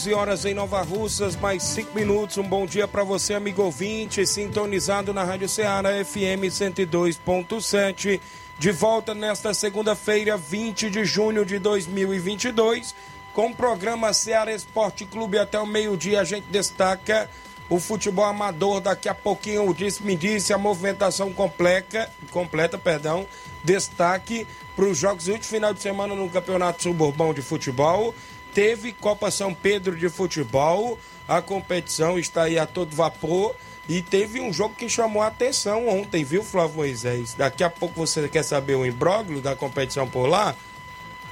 11 horas em Nova Russas, mais 5 minutos. Um bom dia para você, amigo ouvinte, sintonizado na Rádio Ceará FM 102.7. De volta nesta segunda-feira, 20 de junho de 2022, com o programa Ceará Esporte Clube até o meio-dia. A gente destaca o futebol amador. Daqui a pouquinho, o disse-me disse, a movimentação completa, completa, perdão, destaque para os jogos último final de semana no Campeonato Suburbão de Futebol Teve Copa São Pedro de futebol, a competição está aí a todo vapor. E teve um jogo que chamou a atenção ontem, viu, Flávio Moisés? Daqui a pouco você quer saber o imbróglio da competição por lá?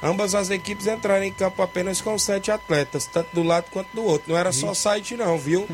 Ambas as equipes entraram em campo apenas com sete atletas, tanto do lado quanto do outro. Não era só site, não, viu?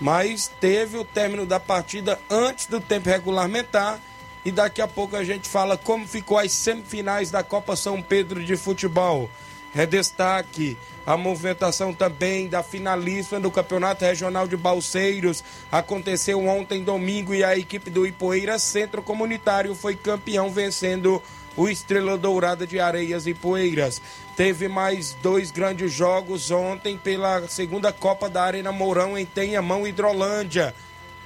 Mas teve o término da partida antes do tempo regulamentar. E daqui a pouco a gente fala como ficou as semifinais da Copa São Pedro de futebol. É destaque a movimentação também da finalista do Campeonato Regional de Balseiros. Aconteceu ontem, domingo, e a equipe do Ipoeira Centro Comunitário foi campeão, vencendo o Estrela Dourada de Areias e Poeiras. Teve mais dois grandes jogos ontem pela segunda Copa da Arena Mourão em Tenhamão, Hidrolândia.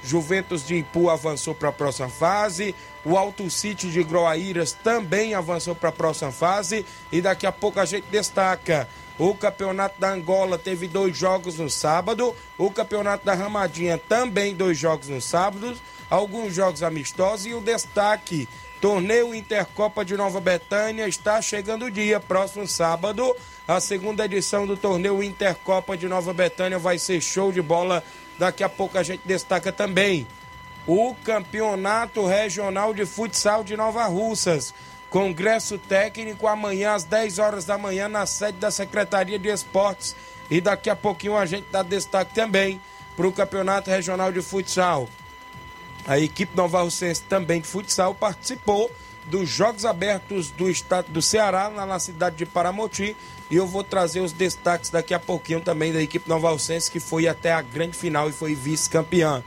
Juventus de Ipu avançou para a próxima fase. O Alto City de Groaíras também avançou para a próxima fase. E daqui a pouco a gente destaca. O Campeonato da Angola teve dois jogos no sábado. O Campeonato da Ramadinha também dois jogos no sábado. Alguns jogos amistosos. E o destaque: Torneio Intercopa de Nova Betânia está chegando o dia. Próximo sábado, a segunda edição do Torneio Intercopa de Nova Betânia vai ser show de bola Daqui a pouco a gente destaca também o Campeonato Regional de Futsal de Nova Russas. Congresso técnico amanhã às 10 horas da manhã na sede da Secretaria de Esportes. E daqui a pouquinho a gente dá destaque também para o Campeonato Regional de Futsal. A equipe Nova Russense também de futsal participou dos Jogos Abertos do Estado do Ceará, na cidade de Paramoti, e eu vou trazer os destaques daqui a pouquinho também da equipe Nova Alcense, que foi até a grande final e foi vice-campeã.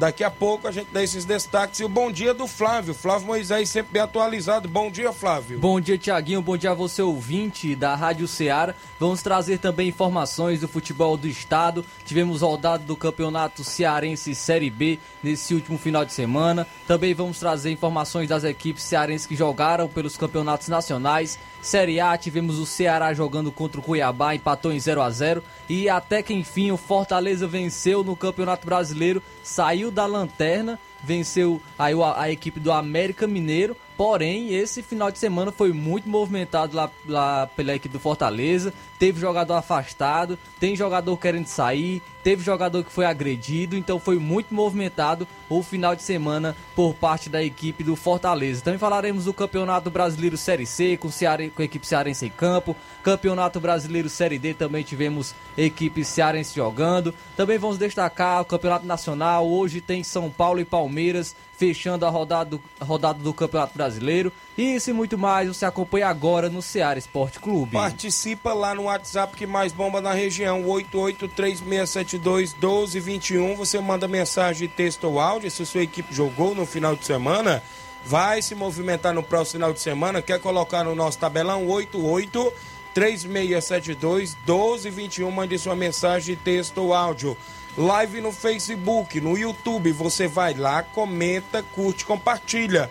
Daqui a pouco a gente dá esses destaques e o bom dia do Flávio. Flávio Moisés sempre bem atualizado. Bom dia, Flávio. Bom dia, Tiaguinho. Bom dia a você, ouvinte da Rádio Ceará. Vamos trazer também informações do futebol do estado. Tivemos rodada do Campeonato Cearense Série B nesse último final de semana. Também vamos trazer informações das equipes cearenses que jogaram pelos campeonatos nacionais. Série A, tivemos o Ceará jogando contra o Cuiabá, empatou em 0 a 0 e até que enfim o Fortaleza venceu no Campeonato Brasileiro, saiu da lanterna, venceu aí a, a equipe do América Mineiro Porém, esse final de semana foi muito movimentado lá, lá pela equipe do Fortaleza. Teve jogador afastado, tem jogador querendo sair, teve jogador que foi agredido, então foi muito movimentado o final de semana por parte da equipe do Fortaleza. Também falaremos do Campeonato Brasileiro Série C com, Ceare... com a equipe cearense em campo. Campeonato Brasileiro Série D também tivemos equipe cearense jogando. Também vamos destacar o Campeonato Nacional. Hoje tem São Paulo e Palmeiras fechando a rodada do, rodada do Campeonato Brasileiro. Isso e muito mais você acompanha agora no Ceará Esporte Clube. Participa lá no WhatsApp que mais bomba na região, 8836721221. Você manda mensagem, texto ou áudio se sua equipe jogou no final de semana. Vai se movimentar no próximo final de semana. Quer colocar no nosso tabelão 88 3672 1221. Mande sua mensagem, texto ou áudio live no Facebook, no YouTube. Você vai lá, comenta, curte, compartilha.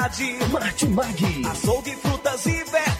variedade. Marte Mag. Açougue, frutas e verduras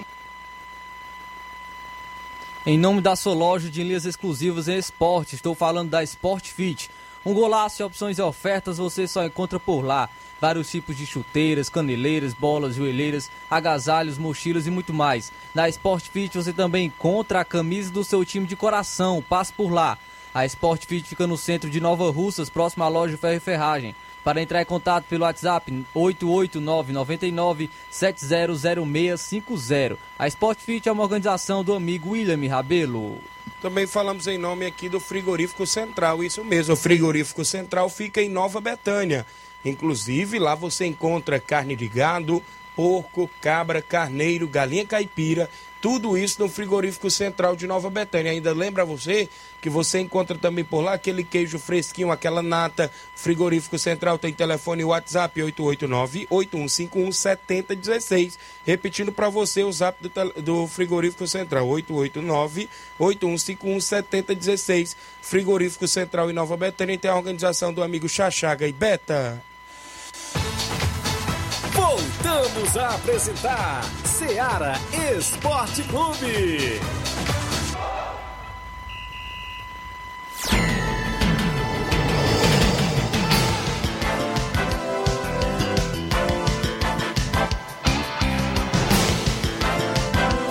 Em nome da sua loja de linhas exclusivas em esporte, estou falando da Sport Fit. Um golaço e opções e ofertas você só encontra por lá. Vários tipos de chuteiras, caneleiras, bolas, joelheiras, agasalhos, mochilas e muito mais. Na Sport Fit você também encontra a camisa do seu time de coração. Passe por lá. A Sport Fit fica no centro de Nova Russas, próximo à loja Ferro e Ferragem. Para entrar em contato pelo WhatsApp 889-99700650. A Sport Fit é uma organização do amigo William Rabelo. Também falamos em nome aqui do Frigorífico Central, isso mesmo, o Frigorífico Central fica em Nova Betânia. Inclusive, lá você encontra carne de gado, porco, cabra, carneiro, galinha caipira, tudo isso no Frigorífico Central de Nova Betânia. Ainda lembra você que você encontra também por lá aquele queijo fresquinho, aquela nata. Frigorífico Central tem telefone WhatsApp 889-8151-7016. Repetindo para você o zap do, do Frigorífico Central 889-8151-7016. Frigorífico Central em Nova Betânia tem a organização do amigo Chachaga e Beta. Voltamos a apresentar Seara Esporte Clube.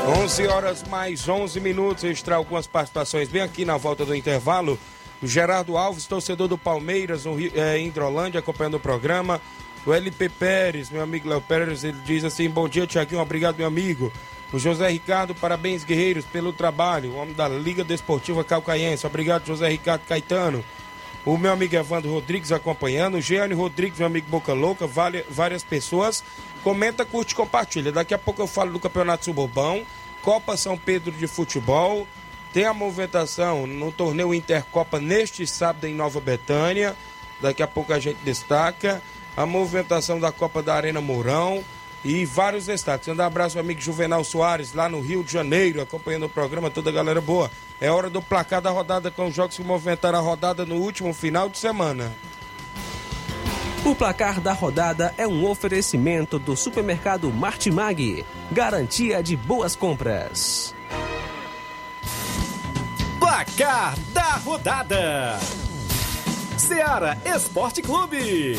11 horas mais 11 minutos. Extra algumas participações bem aqui na volta do intervalo. O Gerardo Alves, torcedor do Palmeiras, no Rio, é, em Hidrolândia, acompanhando o programa. O LP Pérez, meu amigo Léo Pérez, ele diz assim: Bom dia, Tiaguinho, obrigado, meu amigo. O José Ricardo, parabéns, guerreiros, pelo trabalho. O homem da Liga Desportiva Calcaiense. Obrigado, José Ricardo Caetano. O meu amigo Evandro Rodrigues acompanhando. O Jeane Rodrigues, meu amigo Boca Louca. Vale, várias pessoas. Comenta, curte, compartilha. Daqui a pouco eu falo do Campeonato Suburbão. Copa São Pedro de Futebol. Tem a movimentação no torneio Intercopa neste sábado em Nova Betânia. Daqui a pouco a gente destaca a movimentação da Copa da Arena Mourão e vários destaques. Um abraço ao amigo Juvenal Soares, lá no Rio de Janeiro, acompanhando o programa, toda a galera boa. É hora do placar da rodada com os jogos que movimentaram a rodada no último final de semana. O placar da rodada é um oferecimento do supermercado Martimag, garantia de boas compras. Placar da rodada: Seara Esporte Clube.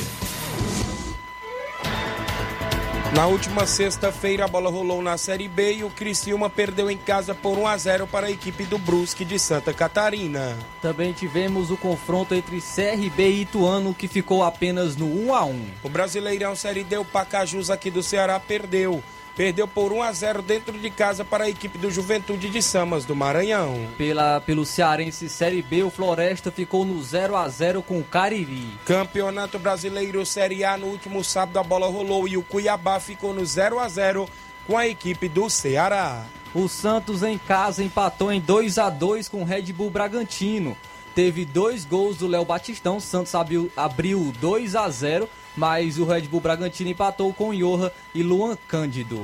Na última sexta-feira, a bola rolou na Série B e o Criciúma perdeu em casa por 1 a 0 para a equipe do Brusque de Santa Catarina. Também tivemos o confronto entre CRB e Ituano, que ficou apenas no 1 a 1. O Brasileirão Série D, o Pacajus aqui do Ceará perdeu. Perdeu por 1 a 0 dentro de casa para a equipe do Juventude de Samas do Maranhão. Pela, pelo Cearense Série B, o Floresta ficou no 0 a 0 com o Cariri. Campeonato Brasileiro Série A, no último sábado a bola rolou e o Cuiabá ficou no 0 a 0 com a equipe do Ceará. O Santos em casa empatou em 2 a 2 com o Red Bull Bragantino. Teve dois gols do Léo Batistão, o Santos abriu, abriu 2 a 0 mas o Red Bull Bragantino empatou com Johan e Luan Cândido.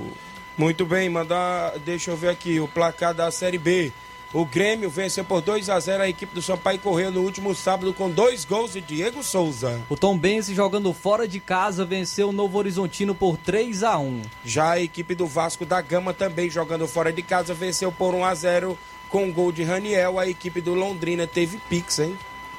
Muito bem, mandar, deixa eu ver aqui o placar da Série B. O Grêmio venceu por 2 a 0 a equipe do Sampaio Correio no último sábado com dois gols de Diego Souza. O Tom Benz jogando fora de casa venceu o Novo Horizontino por 3 a 1. Já a equipe do Vasco da Gama também jogando fora de casa venceu por 1 a 0 com o gol de Raniel. A equipe do Londrina teve pix, hein?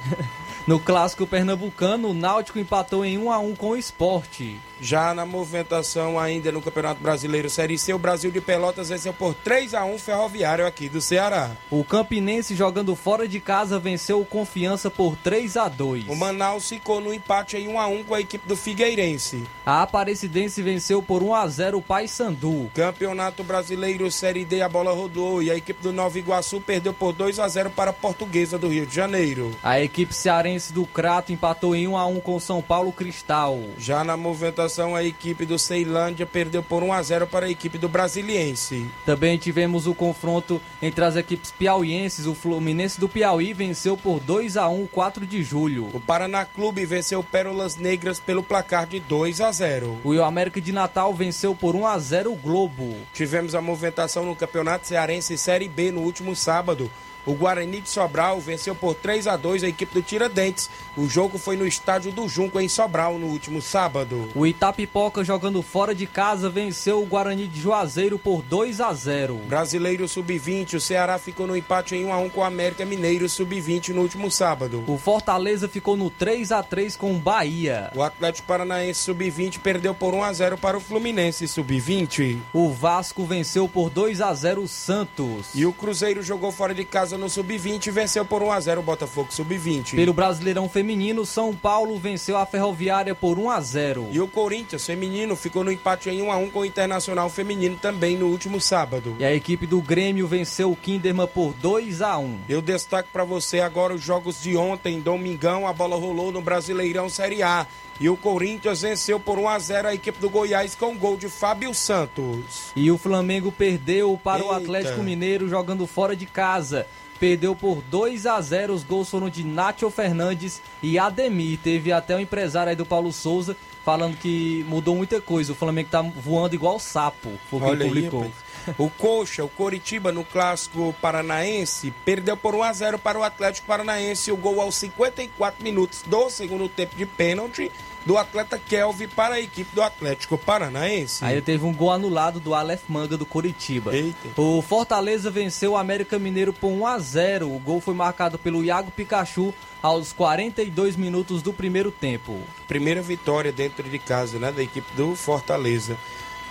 No clássico pernambucano, o Náutico empatou em 1 a 1 com o Esporte. Já na movimentação ainda no Campeonato Brasileiro Série C, o Brasil de Pelotas venceu por 3 a 1 Ferroviário aqui do Ceará. O Campinense jogando fora de casa venceu o Confiança por 3 a 2. O Manaus ficou no empate em 1 a 1 com a equipe do Figueirense. A Aparecidense venceu por 1 a 0 o Paysandu. Campeonato Brasileiro Série D, a bola rodou e a equipe do Nova Iguaçu perdeu por 2 a 0 para a Portuguesa do Rio de Janeiro. A equipe cearense do Crato empatou em 1 a 1 com o São Paulo Cristal. Já na movimentação a equipe do Ceilândia perdeu por 1 a 0 para a equipe do Brasiliense. Também tivemos o confronto entre as equipes piauienses. O Fluminense do Piauí venceu por 2 a 1 4 de julho. O Paraná Clube venceu Pérolas Negras pelo placar de 2 a 0. O América de Natal venceu por 1 a 0 o Globo. Tivemos a movimentação no Campeonato Cearense Série B no último sábado. O Guarani de Sobral venceu por 3 a 2 a equipe do Tiradentes. O jogo foi no estádio do Junco, em Sobral, no último sábado. O Itapipoca, jogando fora de casa, venceu o Guarani de Juazeiro por 2 a 0 Brasileiro Sub-20, o Ceará ficou no empate em 1 a 1 com o América Mineiro Sub-20 no último sábado. O Fortaleza ficou no 3 a 3 com o Bahia. O Atlético Paranaense Sub-20 perdeu por 1 a 0 para o Fluminense Sub-20. O Vasco venceu por 2 a 0 o Santos. E o Cruzeiro jogou fora de casa no Sub-20 e venceu por 1 a 0 o Botafogo Sub-20. Pelo Brasileirão Feminino, São Paulo venceu a Ferroviária por 1 a 0. E o Corinthians Feminino ficou no empate em 1 a 1 com o Internacional Feminino também no último sábado. E a equipe do Grêmio venceu o Kinderman por 2 a 1. Eu destaco para você agora os jogos de ontem, domingão, a bola rolou no Brasileirão Série A. E o Corinthians venceu por 1 a 0 a equipe do Goiás com gol de Fábio Santos. E o Flamengo perdeu para Eita. o Atlético Mineiro jogando fora de casa. Perdeu por 2 a 0. Os gols foram de Nacho Fernandes e Ademir. Teve até o empresário aí do Paulo Souza falando que mudou muita coisa. O Flamengo tá voando igual sapo. Foi o que aí, publicou. rapaz. O Coxa, o Coritiba no clássico paranaense, perdeu por 1 a 0 para o Atlético Paranaense. O gol aos 54 minutos do segundo tempo de pênalti do atleta Kelvin para a equipe do Atlético Paranaense. Aí teve um gol anulado do Aleph Manga do Coritiba. Eita. O Fortaleza venceu o América Mineiro por 1 a 0. O gol foi marcado pelo Iago Pikachu aos 42 minutos do primeiro tempo. Primeira vitória dentro de casa, né, da equipe do Fortaleza.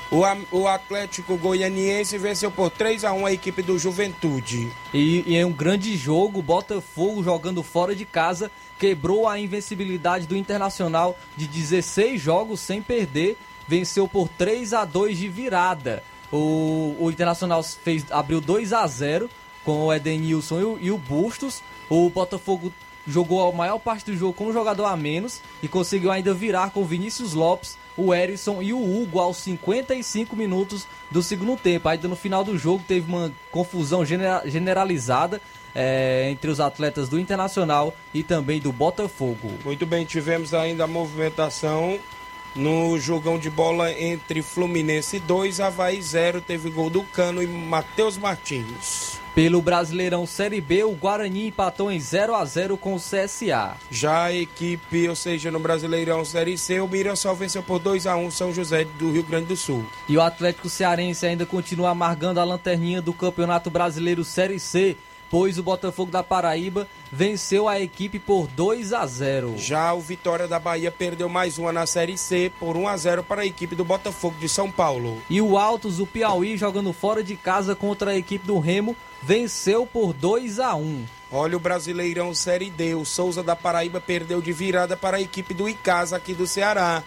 O, o Atlético Goianiense venceu por 3 a 1 a equipe do Juventude. E, e em um grande jogo, Botafogo jogando fora de casa quebrou a invencibilidade do Internacional de 16 jogos sem perder, venceu por 3 a 2 de virada. O, o Internacional fez, abriu 2 a 0 com o Edenilson e o, e o Bustos. O Botafogo jogou a maior parte do jogo com um jogador a menos e conseguiu ainda virar com o Vinícius Lopes, o Erisson e o Hugo aos 55 minutos do segundo tempo. Ainda no final do jogo teve uma confusão genera- generalizada eh, entre os atletas do Internacional e também do Botafogo. Muito bem, tivemos ainda a movimentação no jogão de bola entre Fluminense 2, Havaí 0. Teve gol do Cano e Matheus Martins. Pelo Brasileirão Série B, o Guarani empatou em 0 a 0 com o CSA. Já a equipe, ou seja, no Brasileirão Série C, o Mirassol venceu por 2 a 1 São José do Rio Grande do Sul. E o Atlético Cearense ainda continua amargando a lanterninha do Campeonato Brasileiro Série C, pois o Botafogo da Paraíba venceu a equipe por 2 a 0. Já o Vitória da Bahia perdeu mais uma na Série C por 1 a 0 para a equipe do Botafogo de São Paulo. E o Altos do Piauí jogando fora de casa contra a equipe do Remo venceu por 2 a 1. Olha o Brasileirão Série D. O Souza da Paraíba perdeu de virada para a equipe do Icasa aqui do Ceará.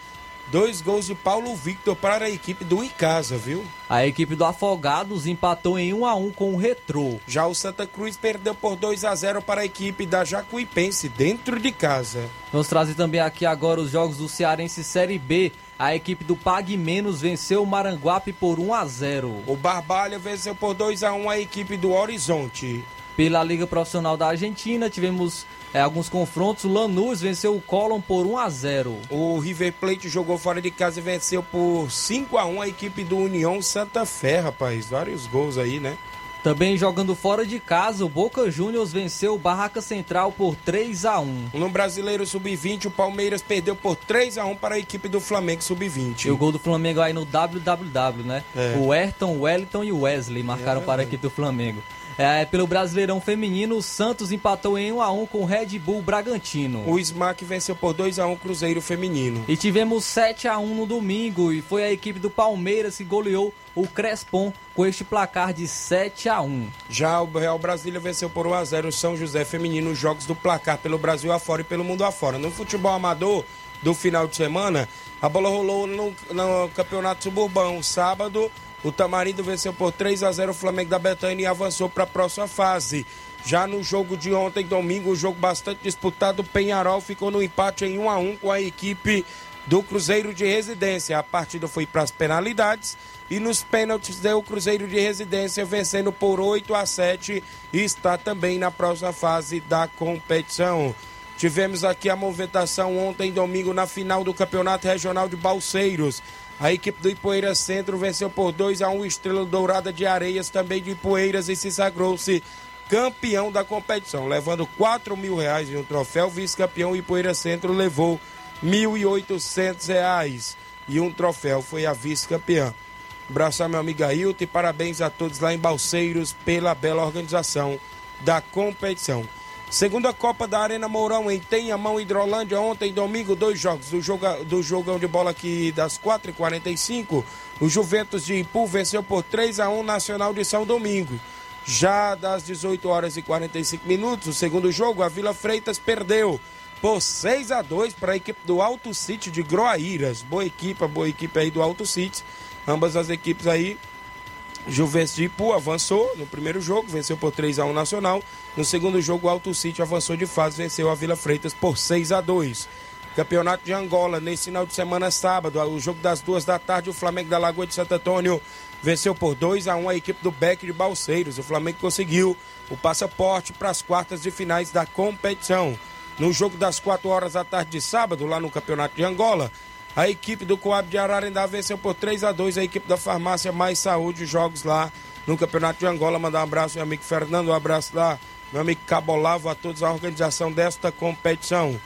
Dois gols de Paulo Victor para a equipe do Icasa, viu? A equipe do Afogados empatou em 1 a 1 com o Retrô. Já o Santa Cruz perdeu por 2 a 0 para a equipe da Jacuipense dentro de casa. Vamos trazer também aqui agora os jogos do Cearense Série B. A equipe do Pague Menos venceu o Maranguape por 1 a 0. O Barbalha venceu por 2 a 1 a equipe do Horizonte. Pela Liga Profissional da Argentina, tivemos é, alguns confrontos. O Lanús venceu o Colón por 1 a 0. O River Plate jogou fora de casa e venceu por 5 a 1 a equipe do União Santa Fé, rapaz. Vários gols aí, né? Também jogando fora de casa, o Boca Juniors venceu o Barraca Central por 3 a 1. No Brasileiro Sub-20, o Palmeiras perdeu por 3 a 1 para a equipe do Flamengo Sub-20. E o gol do Flamengo aí no WWW, né? É. O Ayrton, o Wellington e o Wesley marcaram É para a equipe do Flamengo. É, pelo Brasileirão Feminino, o Santos empatou em 1x1 com o Red Bull Bragantino. O Smack venceu por 2x1 Cruzeiro Feminino. E tivemos 7x1 no domingo e foi a equipe do Palmeiras que goleou o Crespon com este placar de 7 a 1. Já o Real Brasília venceu por 1 a 0 o São José Feminino jogos do placar pelo Brasil afora e pelo mundo afora. No futebol amador do final de semana, a bola rolou no, no Campeonato Suburbão. Sábado, o Tamarindo venceu por 3 a 0 o Flamengo da Betânia e avançou para a próxima fase. Já no jogo de ontem, domingo, um jogo bastante disputado, o Penharol ficou no empate em 1 a 1 com a equipe do Cruzeiro de Residência. A partida foi para as penalidades e nos pênaltis deu o Cruzeiro de Residência vencendo por 8 a 7 e está também na próxima fase da competição. Tivemos aqui a movimentação ontem, domingo, na final do Campeonato Regional de Balseiros. A equipe do Ipoeira Centro venceu por 2 a 1 Estrela Dourada de Areias, também de Ipoeiras, e se sagrou-se campeão da competição, levando 4 mil reais em um troféu. Vice-campeão Ipoeira Centro levou R$ 1.800 e um troféu. Foi a vice-campeã. Abraçar meu amigo Ailton e parabéns a todos lá em Balseiros pela bela organização da competição. Segunda Copa da Arena Mourão em Tenhamão, Hidrolândia, ontem, domingo, dois jogos. Do, joga, do jogão de bola aqui das 4h45, o Juventus de Ipu venceu por 3 a 1 Nacional de São Domingo. Já das 18 horas e 45 minutos, o segundo jogo, a Vila Freitas perdeu por 6 a 2 para a equipe do Alto City de Groaíras. Boa equipe, boa equipe aí do Alto City. Ambas as equipes aí. Juventus de Ipu avançou no primeiro jogo, venceu por 3 a 1 Nacional. No segundo jogo, o Alto City avançou de fase, venceu a Vila Freitas por 6 a 2. Campeonato de Angola, nesse final de semana, sábado, o jogo das duas da tarde, o Flamengo da Lagoa de Santo Antônio venceu por 2 a 1 a equipe do Beck de Balseiros. O Flamengo conseguiu o passaporte para as quartas de finais da competição. No jogo das 4 horas da tarde de sábado, lá no Campeonato de Angola, a equipe do Coab de Ararendá venceu por 3 a 2 a equipe da Farmácia Mais Saúde, jogos lá no Campeonato de Angola. Mandar um abraço meu amigo Fernando, um abraço lá, meu amigo Cabolavo, a todos a organização desta competição.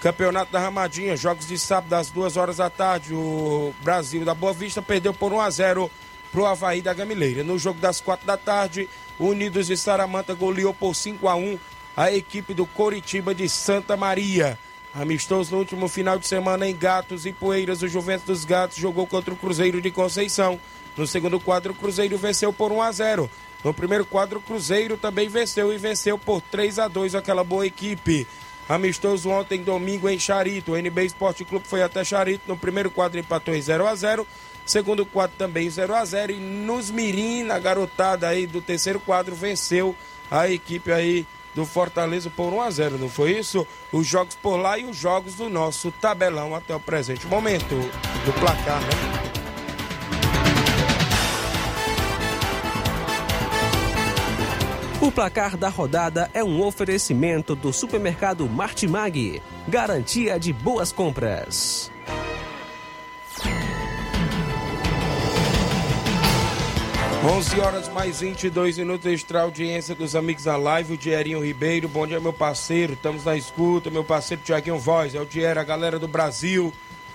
Campeonato da Ramadinha, jogos de sábado às 2 horas da tarde. O Brasil da Boa Vista perdeu por 1 a 0 pro Havaí da Gamileira. No jogo das 4 da tarde, o Unidos de Saramanta goleou por 5 a 1 a equipe do Coritiba de Santa Maria. Amistoso no último final de semana em Gatos e Poeiras, o Juventus dos Gatos jogou contra o Cruzeiro de Conceição. No segundo quadro, o Cruzeiro venceu por 1 a 0. No primeiro quadro, o Cruzeiro também venceu e venceu por 3 a 2 aquela boa equipe. Amistoso ontem, domingo, em Charito. O NB Esporte Clube foi até Charito. No primeiro quadro, empatou em 0 a 0 Segundo quadro, também 0 a 0 E nos Mirim, na garotada aí do terceiro quadro, venceu a equipe aí do Fortaleza por 1 a 0 não foi isso? Os jogos por lá e os jogos do nosso tabelão até o presente momento do placar, né? O placar da rodada é um oferecimento do supermercado Martimag, garantia de boas compras. 11 horas mais 22 minutos, extra audiência dos amigos da live, o Dierinho Ribeiro, bom dia meu parceiro, estamos na escuta, meu parceiro Tiaguinho Voz, é o Dier, a galera do Brasil,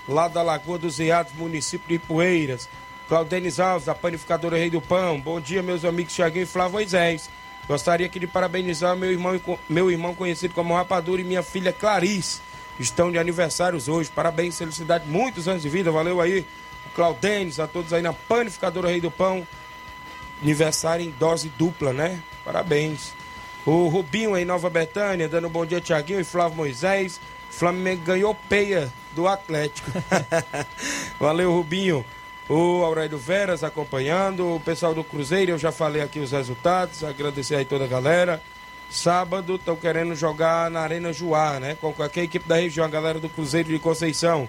lá da Lagoa dos Riados, município de Poeiras, Claudenis Alves, da Panificadora Rei do Pão, bom dia meus amigos Tiaguinho e Flávio Moisés, gostaria aqui de parabenizar meu irmão, meu irmão conhecido como Rapadura e minha filha Clarice, estão de aniversários hoje, parabéns, felicidade, muitos anos de vida, valeu aí, Claudenis, a todos aí na Panificadora Rei do Pão, aniversário em dose dupla, né? Parabéns. O Rubinho em Nova Betânia, dando um bom dia, Tiaguinho e Flávio Moisés. Flamengo ganhou peia do Atlético. Valeu, Rubinho. O Aurélio Veras acompanhando. O pessoal do Cruzeiro, eu já falei aqui os resultados. Agradecer aí toda a galera. Sábado estão querendo jogar na Arena Juá, né? Com qualquer equipe da região, a galera do Cruzeiro de Conceição.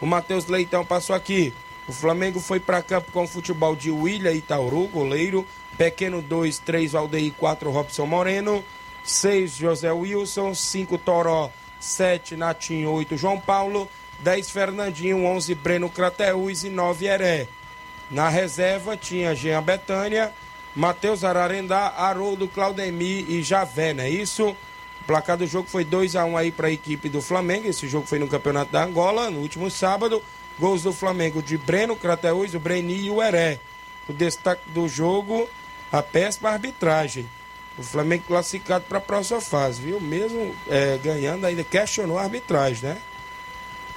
O Matheus Leitão passou aqui. O Flamengo foi para campo com o futebol de William Itauru, goleiro. Pequeno 2, 3 Valdeir, 4 Robson Moreno. 6 José Wilson. 5 Toró, 7 Natinho, 8 João Paulo. 10 Fernandinho, 11 Breno Crateus e 9 Heré. Na reserva tinha Jean Betânia, Matheus Ararendá, Haroldo Claudemir e Javé, não é isso? O placar do jogo foi 2 a 1 aí para a equipe do Flamengo. Esse jogo foi no Campeonato da Angola, no último sábado. Gols do Flamengo de Breno, Crateus, o Breni e o Heré. O destaque do jogo, a péssima arbitragem. O Flamengo classificado para a próxima fase, viu? Mesmo é, ganhando, ainda questionou a arbitragem, né?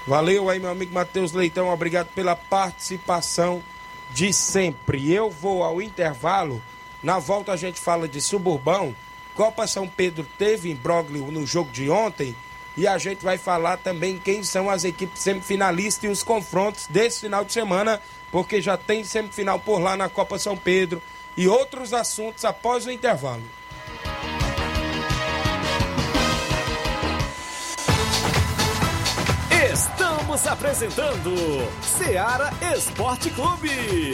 Valeu aí, meu amigo Matheus Leitão. Obrigado pela participação de sempre. Eu vou ao intervalo. Na volta a gente fala de suburbão. Copa São Pedro teve imbróglio no jogo de ontem. E a gente vai falar também quem são as equipes semifinalistas e os confrontos desse final de semana, porque já tem semifinal por lá na Copa São Pedro e outros assuntos após o intervalo. Estamos apresentando Seara Esporte Clube.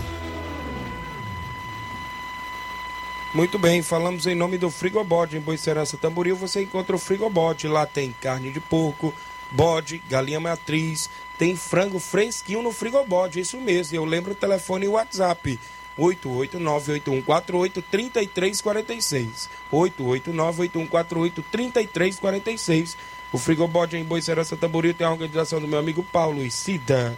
Muito bem, falamos em nome do Frigobode. Em Boicerança Tamboril você encontra o Frigobode. Lá tem carne de porco, bode, galinha matriz, tem frango fresquinho no Frigobode, isso mesmo. Eu lembro o telefone e o WhatsApp. 889-8148-3346. 889-8148-3346. O Frigobode em Boicerança Tamboril tem a organização do meu amigo Paulo e Cida.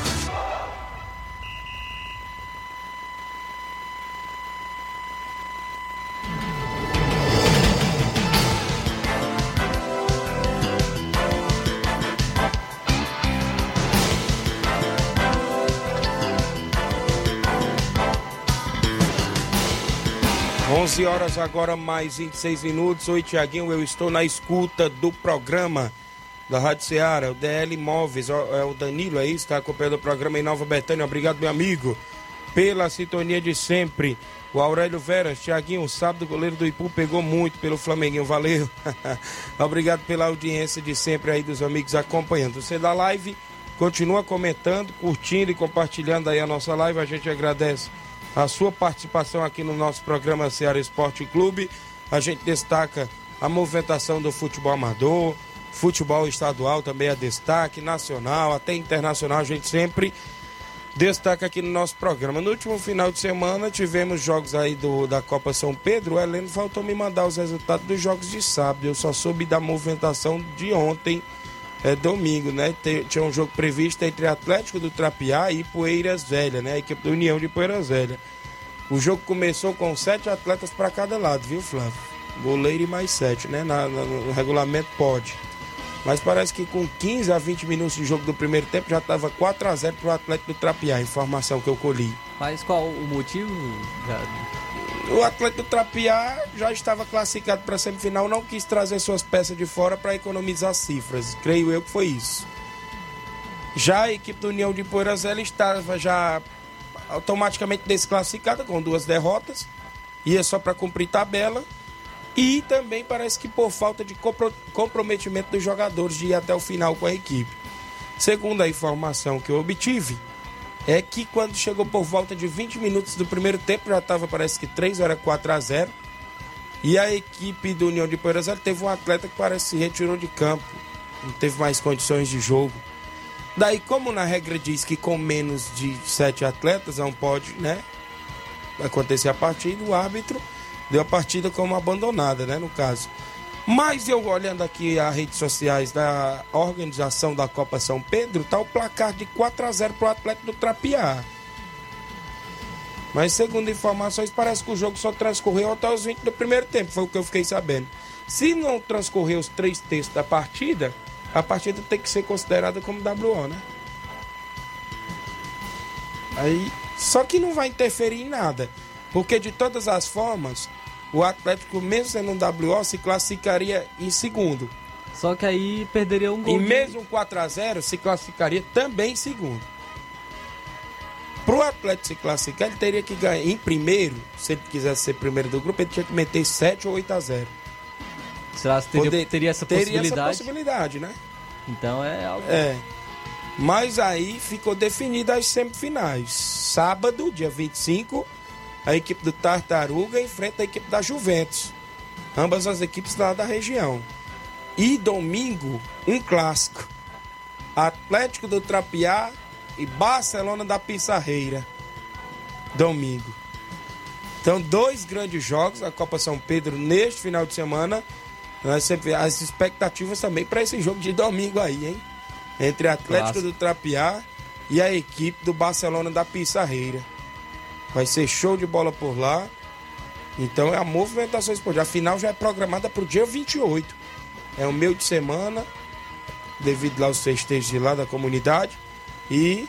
11 horas agora, mais 26 minutos. Oi, Tiaguinho, eu estou na escuta do programa da Rádio Ceará, o DL Móveis, é o Danilo aí, está acompanhando o programa em Nova Betânia. Obrigado, meu amigo, pela sintonia de sempre. O Aurélio Veras, Tiaguinho, sábado o goleiro do Ipu pegou muito pelo Flamenguinho, valeu. Obrigado pela audiência de sempre aí dos amigos acompanhando. Você da live, continua comentando, curtindo e compartilhando aí a nossa live, a gente agradece a sua participação aqui no nosso programa Ceará Esporte Clube. A gente destaca a movimentação do futebol amador, futebol estadual também é destaque, nacional, até internacional, a gente sempre destaca aqui no nosso programa. No último final de semana tivemos jogos aí do, da Copa São Pedro. O Heleno faltou me mandar os resultados dos jogos de sábado. Eu só soube da movimentação de ontem, é, domingo, né? Tinha um jogo previsto entre Atlético do Trapiá e Poeiras Velha, né? A equipe da União de Poeiras Velha. O jogo começou com sete atletas para cada lado, viu, Flávio? Goleiro e mais sete, né? Na, na, no regulamento pode. Mas parece que com 15 a 20 minutos de jogo do primeiro tempo já estava 4 a 0 para o Atlético do Trapiá, informação que eu colhi. Mas qual o motivo? O Atlético do Trapiá já estava classificado para a semifinal, não quis trazer suas peças de fora para economizar cifras. Creio eu que foi isso. Já a equipe do União de Poeirazela estava já automaticamente desclassificada com duas derrotas, ia só para cumprir tabela. E também parece que por falta de comprometimento dos jogadores de ir até o final com a equipe. Segundo a informação que eu obtive, é que quando chegou por volta de 20 minutos do primeiro tempo, já estava parece que 3 horas 4 a 0 E a equipe do União de Poeiras teve um atleta que parece se retirou de campo, não teve mais condições de jogo. Daí, como na regra diz que com menos de sete atletas não pode, né? Acontecer a partida, o árbitro deu a partida como abandonada, né? No caso. Mas eu olhando aqui as redes sociais da organização da Copa São Pedro, tá o placar de 4 a 0 pro Atlético do Trapiá. Mas segundo informações, parece que o jogo só transcorreu até os 20 do primeiro tempo, foi o que eu fiquei sabendo. Se não transcorrer os três textos da partida, a partida tem que ser considerada como WO, né? Aí, só que não vai interferir em nada, porque de todas as formas, o Atlético, mesmo sendo um WO, se classificaria em segundo. Só que aí perderia um gol. E de... mesmo 4 a 0 se classificaria também em segundo. Para o Atlético se classificar, ele teria que ganhar em primeiro, se ele quisesse ser primeiro do grupo, ele tinha que meter 7 ou 8 a 0. Será que teria, Poder- teria essa teria possibilidade? essa possibilidade, né? Então é algo. É. Mas aí ficou definida as semifinais. Sábado, dia 25, a equipe do Tartaruga enfrenta a equipe da Juventus. Ambas as equipes lá da região. E domingo, um clássico. Atlético do Trapiá e Barcelona da Pissarreira. Domingo. Então, dois grandes jogos da Copa São Pedro neste final de semana. Nós sempre- As expectativas também para esse jogo de domingo aí, hein? Entre Atlético Clássico. do Trapiá e a equipe do Barcelona da Pissarreira. Vai ser show de bola por lá. Então é a movimentação esportiva. A final já é programada para o dia 28. É o meio de semana, devido lá aos festejos de lá da comunidade. E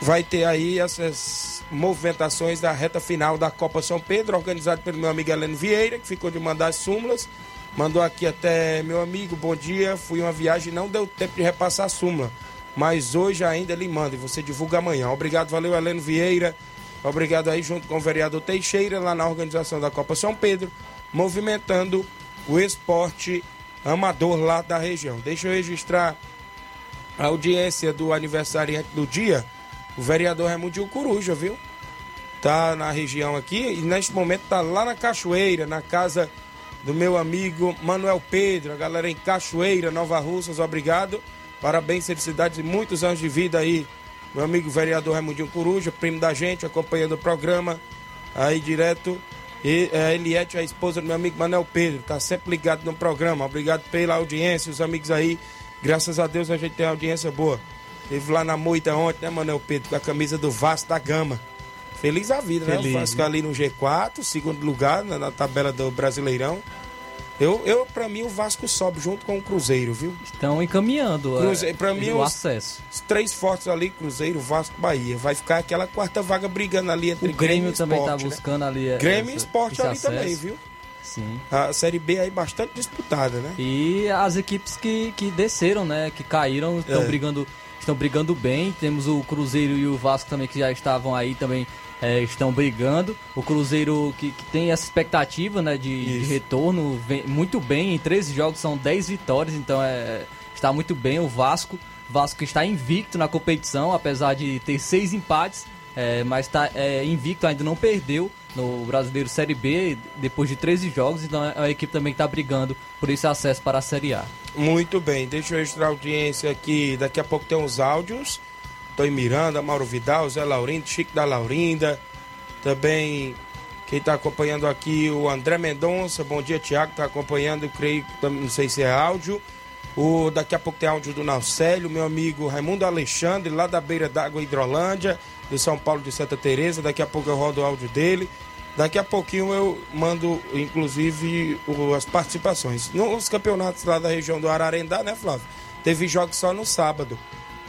vai ter aí essas movimentações da reta final da Copa São Pedro, organizado pelo meu amigo Heleno Vieira, que ficou de mandar as súmulas. Mandou aqui até meu amigo, bom dia. Fui uma viagem, não deu tempo de repassar a súmula. Mas hoje ainda ele manda e você divulga amanhã. Obrigado, valeu, Heleno Vieira. Obrigado aí, junto com o vereador Teixeira, lá na organização da Copa São Pedro, movimentando o esporte amador lá da região. Deixa eu registrar a audiência do aniversariante do dia, o vereador Raimundo Coruja, viu? Tá na região aqui e neste momento tá lá na Cachoeira, na casa do meu amigo Manuel Pedro, a galera em Cachoeira, Nova Russas, obrigado. Parabéns, felicidades e muitos anos de vida aí. Meu amigo vereador Raimundinho Coruja, primo da gente, acompanhando o programa aí direto. E a Eliette, a esposa do meu amigo Manuel Pedro, tá sempre ligado no programa. Obrigado pela audiência, os amigos aí. Graças a Deus a gente tem uma audiência boa. Teve lá na moita ontem, né, Manuel Pedro, com a camisa do Vasco da Gama. Feliz a vida, né? Feliz, O Vasco ali no G4, segundo lugar na, na tabela do Brasileirão. Eu, eu, pra mim, o Vasco sobe junto com o Cruzeiro, viu? Estão encaminhando Cruzeiro, é, pra mim, o os- acesso. Os três fortes ali, Cruzeiro, Vasco, Bahia. Vai ficar aquela quarta vaga brigando ali entre O Grêmio e também Sport, tá né? buscando ali. é, Grêmio e essa- Sport esse ali acesso. também, viu? Sim. A Série B aí bastante disputada, né? E as equipes que, que desceram, né? Que caíram, estão É. brigando. Estão brigando bem. Temos o Cruzeiro e o Vasco também que já estavam aí também é, estão brigando. O Cruzeiro que, que tem essa expectativa né, de, de retorno vem muito bem. Em 13 jogos são 10 vitórias, então é, está muito bem. O Vasco, Vasco que está invicto na competição, apesar de ter seis empates, é, mas está é, invicto, ainda não perdeu no Brasileiro Série B depois de 13 jogos, então uma equipe também está brigando por esse acesso para a Série A. Muito bem, deixa eu registrar a audiência aqui. Daqui a pouco tem os áudios. Em Miranda, Mauro Vidal, Zé Laurindo, Chico da Laurinda. Também quem tá acompanhando aqui, o André Mendonça. Bom dia, Tiago. Tá acompanhando, creio não sei se é áudio. O, daqui a pouco tem áudio do Naucélio, meu amigo Raimundo Alexandre, lá da beira d'água Hidrolândia, do São Paulo de Santa Teresa. Daqui a pouco eu rodo o áudio dele. Daqui a pouquinho eu mando, inclusive, as participações. Nos campeonatos lá da região do Ararendá, né, Flávio? Teve jogos só no sábado.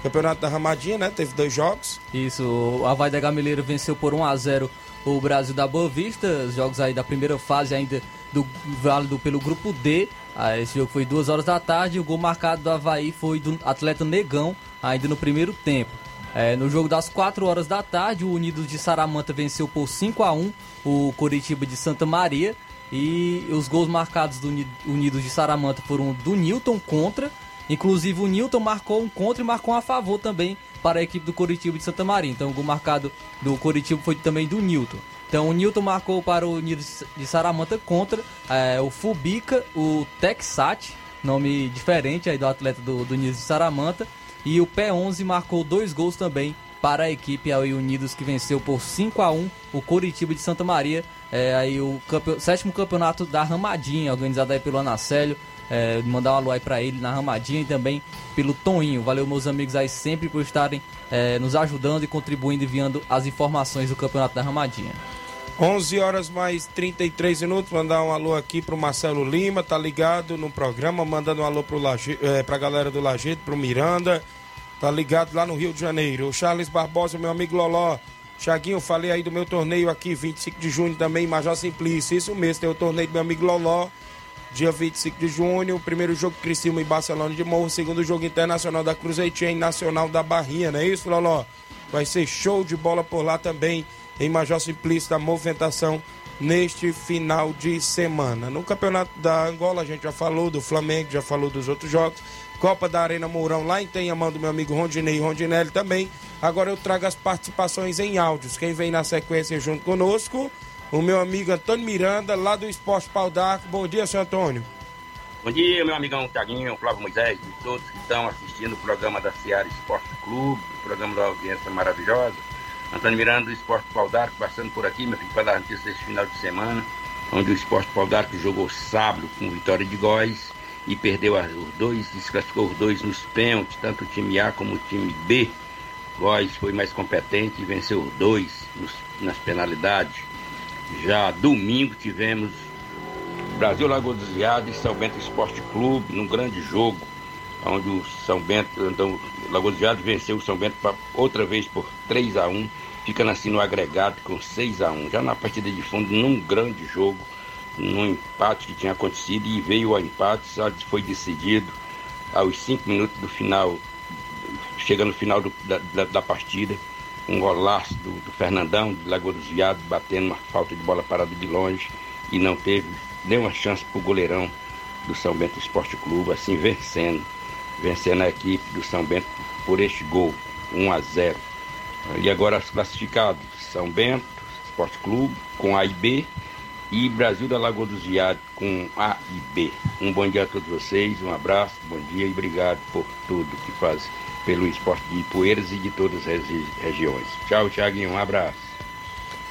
Campeonato da Ramadinha, né? Teve dois jogos. Isso, o Havaí da Gameleira venceu por 1 a 0 o Brasil da Boa Vista, os jogos aí da primeira fase ainda do válido pelo grupo D. Ah, esse jogo foi 2 horas da tarde, o gol marcado do Havaí foi do atleta Negão, ainda no primeiro tempo. É, no jogo das 4 horas da tarde, o Unidos de Saramanta venceu por 5 a 1 o Coritiba de Santa Maria. E os gols marcados do Uni- Unidos de Saramanta foram do Newton contra. Inclusive o Newton marcou um contra e marcou um a favor também para a equipe do Coritiba de Santa Maria. Então o gol marcado do Coritiba foi também do Newton. Então o Newton marcou para o Unidos de Saramanta contra é, o Fubica, o Texat, nome diferente aí do atleta do, do Unidos de Saramanta. E o P11 marcou dois gols também para a equipe aí Unidos que venceu por 5 a 1 o Coritiba de Santa Maria. É, aí o sétimo campeonato da Ramadinha, organizado aí pelo Anacélio. É, mandar um alô aí pra ele na Ramadinha e também pelo Toninho. Valeu, meus amigos aí, sempre por estarem é, nos ajudando e contribuindo, enviando as informações do campeonato da Ramadinha. 11 horas mais 33 minutos. Mandar um alô aqui pro Marcelo Lima, tá ligado no programa. Mandando um alô pro Laje, eh, pra galera do Lajeito, pro Miranda. Tá ligado lá no Rio de Janeiro. O Charles Barbosa, meu amigo Loló. Chaguinho, falei aí do meu torneio aqui, 25 de junho também, Major Simplício. Isso mesmo, tem o torneio do meu amigo Loló. Dia 25 de junho, primeiro jogo Criciúma e Barcelona de Morro, segundo jogo internacional da Cruzeitinha e Nacional da Barrinha, não é isso, Loló? Vai ser show de bola por lá também, em Major Simplício, da movimentação neste final de semana. No Campeonato da Angola, a gente já falou do Flamengo, já falou dos outros jogos. Copa da Arena Mourão lá em Tenhamão do meu amigo Rondinei Rondinelli também. Agora eu trago as participações em áudios. Quem vem na sequência junto conosco, o meu amigo Antônio Miranda, lá do Esporte Pau d'Arco. Bom dia, senhor Antônio. Bom dia, meu amigão Tiaguinho, Flávio Moisés e todos que estão assistindo o programa da Seara Esporte Clube, o programa da audiência maravilhosa. Antônio Miranda do Esporte Pau d'Arco, passando por aqui, meu filho, para dar notícia desse final de semana, onde o Esporte Pau d'Arco jogou sábado com vitória de Góis e perdeu os dois, desclassificou os dois nos pênaltis, tanto o time A como o time B. Góis foi mais competente e venceu os dois nos, nas penalidades. Já domingo tivemos Brasil Lagoa dos Viados e São Bento Esporte Clube num grande jogo, onde o São Bento, então, Lagoa dos Viados venceu o São Bento pra, outra vez por 3 a 1 ficando assim no agregado com 6 a 1 Já na partida de fundo, num grande jogo, num empate que tinha acontecido e veio ao empate, só foi decidido aos 5 minutos do final, chegando no final do, da, da, da, partida, um golaço do, do, Fernandão, de Lagoa dos Viados, batendo uma falta de bola parada de longe e não teve nenhuma chance para o goleirão do São Bento Esporte Clube, assim vencendo, vencendo a equipe do São Bento por este gol, 1 a 0. E agora os classificados, São Bento Esporte Clube com A e B e Brasil da Lagoa dos Viados com A e B. Um bom dia a todos vocês, um abraço, bom dia e obrigado por tudo que faz pelo esporte de Poeiras e de todas as regiões. Tchau, Thiaguinho, um abraço.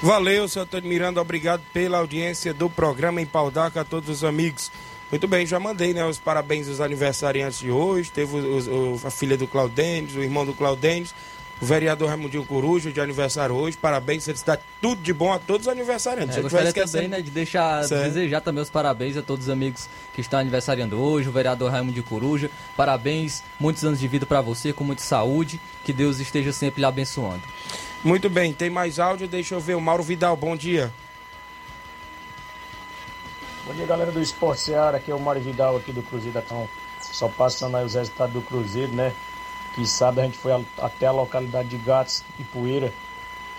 Valeu, seu Antônio Miranda, obrigado pela audiência do programa em Paudaca a todos os amigos. Muito bem, já mandei né, os parabéns aos aniversariantes de hoje. Teve a filha do Claudênis, o irmão do Claudênis, o vereador Raimundinho Coruja de aniversário hoje. Parabéns, felicidade, tudo de bom a todos os aniversariantes. É, gostaria também né, de deixar, certo. desejar também os parabéns a todos os amigos que estão aniversariando hoje, o vereador Raimundo Coruja. Parabéns, muitos anos de vida para você, com muita saúde, que Deus esteja sempre lhe abençoando. Muito bem, tem mais áudio, deixa eu ver. O Mauro Vidal, bom dia. Bom dia, galera do Esporte Seara. Aqui é o Mário Vidal, aqui do Cruzeiro da Cão. Só passando aí os resultados do Cruzeiro, né? Que sabe a gente foi até a localidade de Gatos e Poeira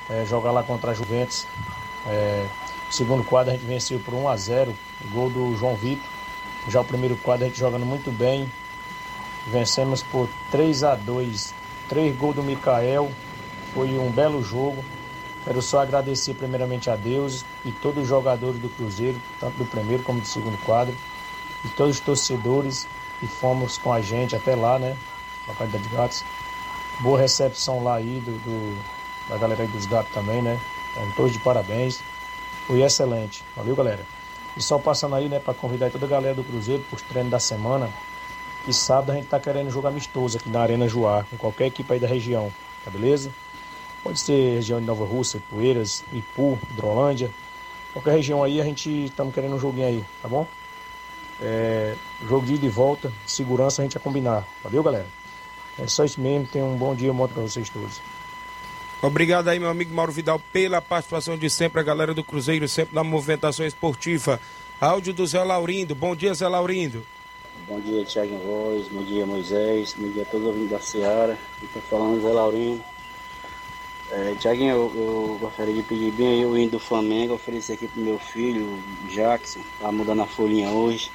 é, jogar lá contra a Juventus. É, segundo quadro a gente venceu por 1 a 0 gol do João Vitor. Já o primeiro quadro a gente jogando muito bem. Vencemos por 3 a 2 Três gols do Mikael, foi um belo jogo. Quero só agradecer primeiramente a Deus e todos os jogadores do Cruzeiro, tanto do primeiro como do segundo quadro, e todos os torcedores que fomos com a gente até lá, né? Localidade de Gatos. Boa recepção lá aí do, do da galera aí dos gatos também, né? Então, todos de parabéns. Foi excelente. Valeu, galera. E só passando aí, né, para convidar toda a galera do Cruzeiro para os treinos da semana. E sábado a gente tá querendo jogar amistoso aqui na Arena Joá, com qualquer equipe aí da região, tá beleza? Pode ser região de Nova Rússia, Poeiras, Ipu, Hidrolândia. Qualquer região aí, a gente estamos querendo um joguinho aí, tá bom? É, jogo de ida e volta, segurança a gente vai combinar. Valeu, galera? É só isso mesmo. Tenham um bom dia, um para vocês todos. Obrigado aí, meu amigo Mauro Vidal, pela participação de sempre, a galera do Cruzeiro, sempre na movimentação esportiva. Áudio do Zé Laurindo. Bom dia, Zé Laurindo. Bom dia, Thiago Voz. Bom dia, Moisés. Bom dia a todos os ouvintes da Seara. Estou falando Zé Laurindo. É, Tiaguinho, eu, eu, gostaria de pedir bem o hino do Flamengo, oferecer aqui pro meu filho, Jackson, tá mudando a folhinha hoje.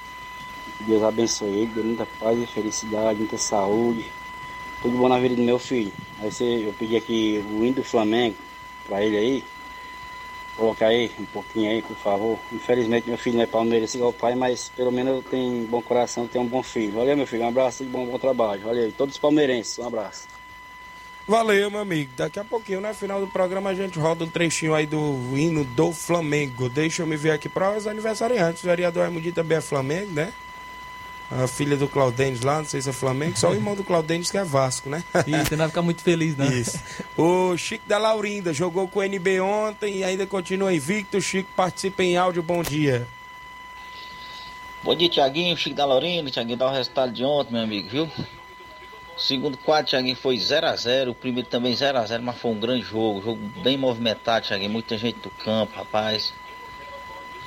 Deus abençoe ele, dê muita paz e felicidade, muita saúde. Tudo bom na vida do meu filho. Aí você, eu pedi aqui o hino do Flamengo pra ele aí. Colocar aí um pouquinho aí, por favor. Infelizmente meu filho não é palmeiras igual o pai, mas pelo menos tenho bom coração, tenho um bom filho. Valeu meu filho, um abraço e bom, bom trabalho. Valeu, todos os palmeirenses, um abraço. Valeu, meu amigo. Daqui a pouquinho, no né, final do programa, a gente roda um trechinho aí do hino do Flamengo. Deixa eu me ver aqui para os aniversariantes. O vereador Raimundi também é Flamengo, né? A filha do Claudênis lá, não sei se é Flamengo, só o irmão do Claudênis que é Vasco, né? Isso, não vai ficar muito feliz, né? Isso. O Chico da Laurinda jogou com o NB ontem e ainda continua invicto. Chico participa em áudio, bom dia. Bom dia, Tiaguinho, Chico da Laurinda. Tiaguinho, dá o resultado de ontem, meu amigo, viu? O segundo quadro, Thiaguinho, foi 0x0. O primeiro também 0x0, mas foi um grande jogo. Jogo bem movimentado, Thiaguinho. Muita gente do campo, rapaz.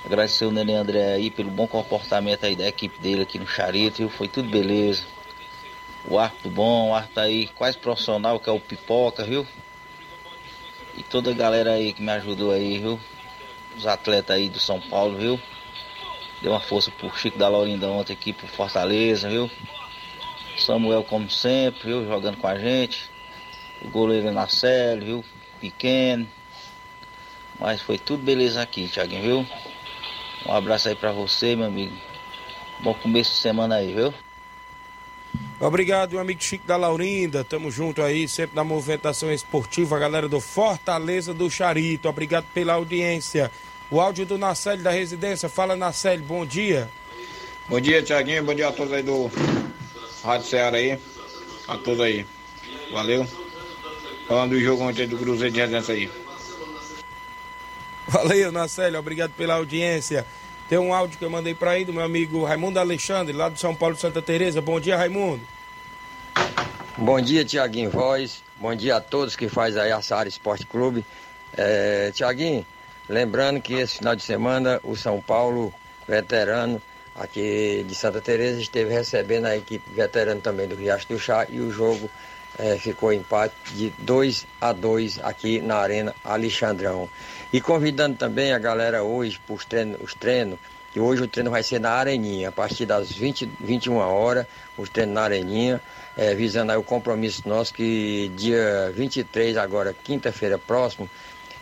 Agradecer o Nenê André aí pelo bom comportamento aí da equipe dele aqui no Charito, viu? Foi tudo beleza. O árbitro bom, o árbitro aí quase profissional, que é o Pipoca, viu? E toda a galera aí que me ajudou aí, viu? os atletas aí do São Paulo, viu? Deu uma força pro Chico da Laurinda ontem aqui pro Fortaleza, viu? Samuel, como sempre, viu? Jogando com a gente. O goleiro Nacélio, viu? Pequeno. Mas foi tudo beleza aqui, Thiaguinho, viu? Um abraço aí pra você, meu amigo. Bom começo de semana aí, viu? Obrigado, meu amigo Chico da Laurinda. Tamo junto aí, sempre na movimentação esportiva, a galera do Fortaleza do Charito. Obrigado pela audiência. O áudio do Nacélio da residência. Fala, Nacélio, bom dia. Bom dia, Tiaguinho. Bom dia a todos aí do Rádio Ceará aí. A todos aí. Valeu. Falando do jogo ontem do Cruzeiro de Residência aí. Valeu, Nacélio. Obrigado pela audiência. Tem um áudio que eu mandei para aí do meu amigo Raimundo Alexandre, lá do São Paulo de Santa Teresa. Bom dia, Raimundo. Bom dia, Tiaguinho Voz. Bom dia a todos que faz aí a Saara Esporte Clube. É, Tiaguinho, lembrando que esse final de semana o São Paulo veterano aqui de Santa Teresa esteve recebendo a equipe veterana também do Riacho do Chá e o jogo é, ficou empate de 2 a 2 aqui na Arena Alexandrão. E convidando também a galera hoje para os treinos, os treinos, que hoje o treino vai ser na Areninha, a partir das 20, 21 horas, os treinos na Areninha, é, visando aí o compromisso nosso que dia 23, agora quinta-feira próximo,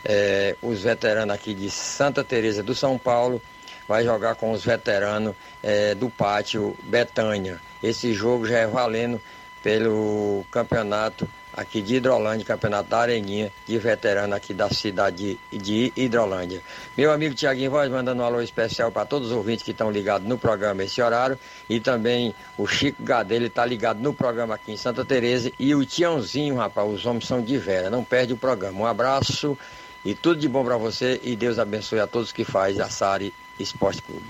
é, os veteranos aqui de Santa Teresa do São Paulo vai jogar com os veteranos é, do pátio Betânia. Esse jogo já é valendo pelo campeonato aqui de Hidrolândia, campeonato da Areninha, de veterano aqui da cidade de Hidrolândia. Meu amigo Tiaguinho Voz mandando um alô especial para todos os ouvintes que estão ligados no programa esse horário e também o Chico Gadelho está ligado no programa aqui em Santa Teresa e o Tiãozinho, rapaz, os homens são de vera, não perde o programa. Um abraço e tudo de bom para você e Deus abençoe a todos que faz a Sari Esporte Clube.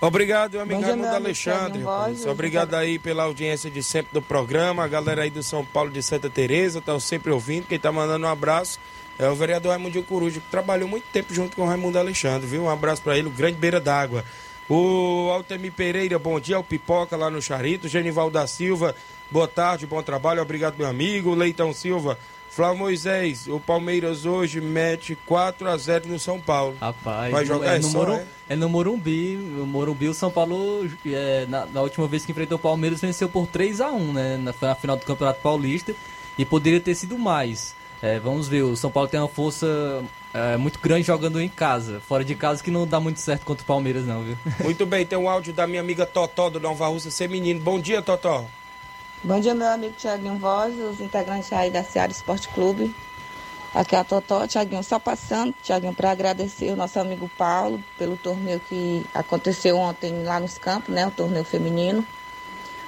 Obrigado, amigo Raimundo Alexandre. Voz, Obrigado aí pela audiência de sempre do programa. A galera aí do São Paulo de Santa Teresa estão sempre ouvindo. Quem está mandando um abraço é o vereador Raimundo Coruja, que trabalhou muito tempo junto com o Raimundo Alexandre, viu? Um abraço para ele, o grande beira d'água. O Altemir Pereira, bom dia. O Pipoca lá no Charito. Genival da Silva, boa tarde, bom trabalho. Obrigado, meu amigo. Leitão Silva, Flávio Moisés, o Palmeiras hoje mete 4 a 0 no São Paulo. Rapaz, vai jogar é, no, só, é? é no Morumbi. No Morumbi, o São Paulo, é, na, na, última vez que enfrentou o Palmeiras, venceu por 3 a 1 né? Na, na final do Campeonato Paulista. E poderia ter sido mais. É, vamos ver, o São Paulo tem uma força é, muito grande jogando em casa. Fora de casa que não dá muito certo contra o Palmeiras, não, viu? Muito bem, tem um áudio da minha amiga Totó do Nova Ser Menino. Bom dia, Totó. Bom dia, meu amigo Tiaguinho Voz, os integrantes aí da Seara Esporte Clube. Aqui é a Totó, Tiaguinho, só passando, Tiaguinho, para agradecer o nosso amigo Paulo pelo torneio que aconteceu ontem lá nos campos, né? O torneio feminino.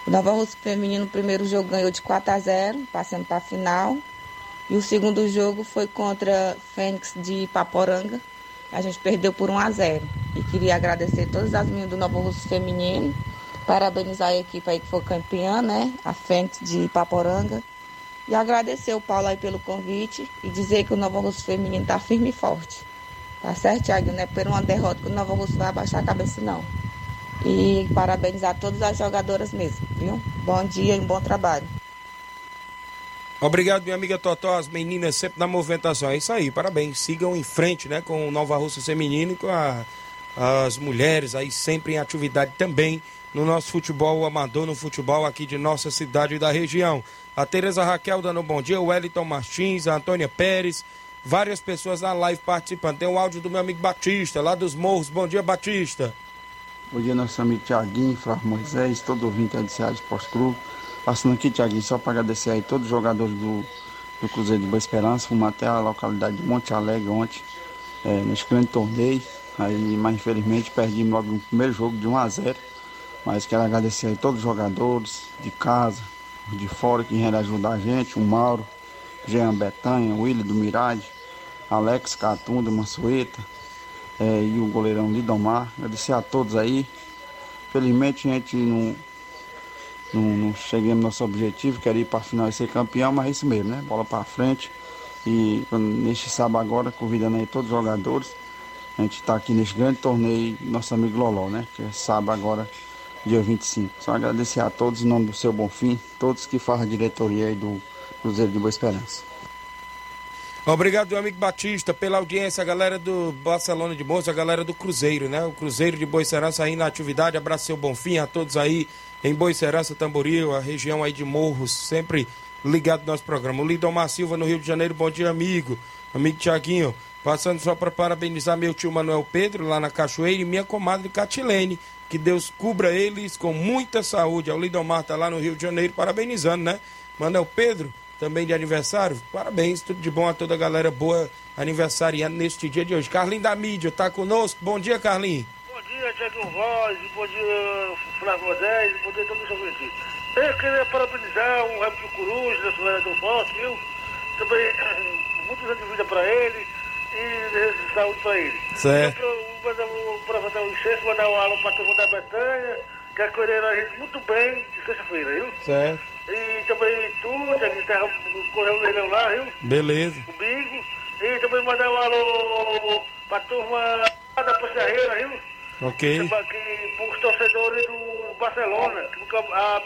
O Nova Rússia Feminino, o primeiro jogo ganhou de 4 a 0, passando para a final. E o segundo jogo foi contra Fênix de Paporanga. A gente perdeu por 1 a 0. E queria agradecer todas as meninas do Nova Rússia Feminino Parabenizar a equipe aí que foi campeã, né? A frente de Paporanga. E agradecer o Paulo aí pelo convite e dizer que o Nova Russo Feminino tá firme e forte. Tá certo, Thiago? Não é por uma derrota que o Nova Russo vai abaixar a cabeça, não. E parabenizar todas as jogadoras mesmo, viu? Bom dia e um bom trabalho. Obrigado, minha amiga Totó, as meninas sempre na movimentação. É isso aí, parabéns. Sigam em frente, né, com o Nova Russa Feminino e com a, as mulheres aí sempre em atividade também no nosso futebol amador, no futebol aqui de nossa cidade e da região. A Tereza Raquel dando um bom dia, o Wellington Martins, a Antônia Pérez, várias pessoas na live participando. Tem um áudio do meu amigo Batista, lá dos Morros. Bom dia, Batista. Bom dia, nosso amigo Tiaguinho, Flávio Moisés, todo ouvinte aí do Ceará Esporte Clube. Passando aqui, Tiaguinho, só para agradecer aí todos os jogadores do, do Cruzeiro de Boa Esperança. Fomos até a localidade de Monte Alegre ontem, é, nesse grande torneio. Aí, mas infelizmente perdemos logo no primeiro jogo de 1 a 0 mas quero agradecer a todos os jogadores de casa, de fora que vieram ajudar a gente, o Mauro, Jean Betanha, o Willi do Mirade, Alex Catunda, Mansueta é, e o goleirão Lidomar. Agradecer a todos aí. Felizmente a gente não, não, não chegamos no nosso objetivo, que era ir para a final e ser campeão, mas é isso mesmo, né? Bola para frente. E neste sábado agora, convidando aí todos os jogadores. A gente está aqui nesse grande torneio, nosso amigo Loló, né? Que é sábado agora, dia 25. Só agradecer a todos em nome do seu Bonfim, todos que fazem a diretoria aí do Cruzeiro de Boa Esperança. Obrigado, meu amigo Batista, pela audiência, a galera do Barcelona de Moça, a galera do Cruzeiro, né? O Cruzeiro de Boicerança aí na atividade. Abraço seu Bonfim, a todos aí em Boicerança, Tamboril, a região aí de Morros, sempre ligado no nosso programa. O Lidomar Silva no Rio de Janeiro, bom dia, amigo. Amigo Tiaguinho, passando só para parabenizar meu tio Manuel Pedro lá na Cachoeira e minha comadre Catilene. Que Deus cubra eles com muita saúde. É o Lidomar tá lá no Rio de Janeiro parabenizando, né? Manuel Pedro, também de aniversário. Parabéns, tudo de bom a toda a galera boa aniversariando neste dia de hoje. Carlinho da mídia, tá conosco? Bom dia, Carlinho. Bom dia, Tiago Voz, bom dia, Flávio Moisés, bom dia a todos os ouvintes. Eu queria parabenizar o Hamilton Coruja, Silveira do Forte, viu? Também, muitos anos de vida para ele e saúde para ele. Certo. Eu vou aproveitar o licença, mandar um alô para a turma da Betânia, que acolheram a gente muito bem de sexta-feira, viu? Certo. E também tu, Tiago, terra correu o leilão lá, viu? Beleza. O Bingo. E também mandar um alô para a turma da Passareira, viu? Ok. Para os torcedores do Barcelona, a, a,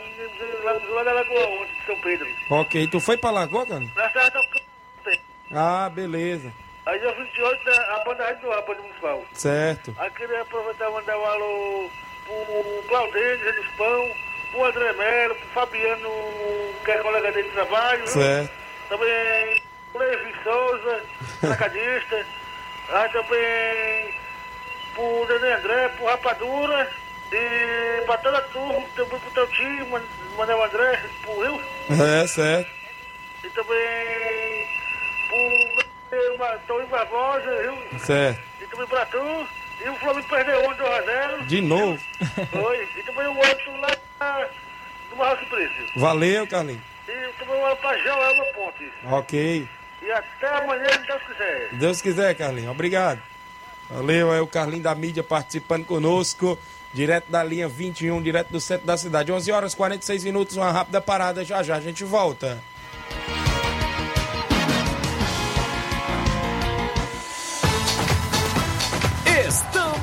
lá, da Lagoa ontem, de São Pedro. Ok, tu foi pra Lagoa, cara? Na Serra do Ah, beleza. Aí dia 28 né, a banda Rádio do Rapa Municipal. Certo. Aí queria aproveitar e mandar um alô pro Claudênio, Zé dos Pão, pro André Melo, pro Fabiano, que é colega dele de trabalho. viu? Certo. Também pro Levi Souza, sacadista. Aí também pro Daniel André, pro Rapadura. E pra toda a turma, também pro teu Man- Manuel André, pro Rio. É, certo. E também pro Toninho Barbosa, viu? Certo. E também pra tu. E o Flamengo perdeu ontem 2 a 0 De novo. Foi. E também o outro lá do Marrocos Preço. Valeu, Carlinhos. E também o pra João Elba Ponte. Ok. E até amanhã, se Deus quiser. Se Deus quiser, Carlinhos. Obrigado. Valeu, é o Carlinho da mídia participando conosco, direto da linha 21, direto do centro da cidade. 11 horas 46 minutos, uma rápida parada. Já já a gente volta.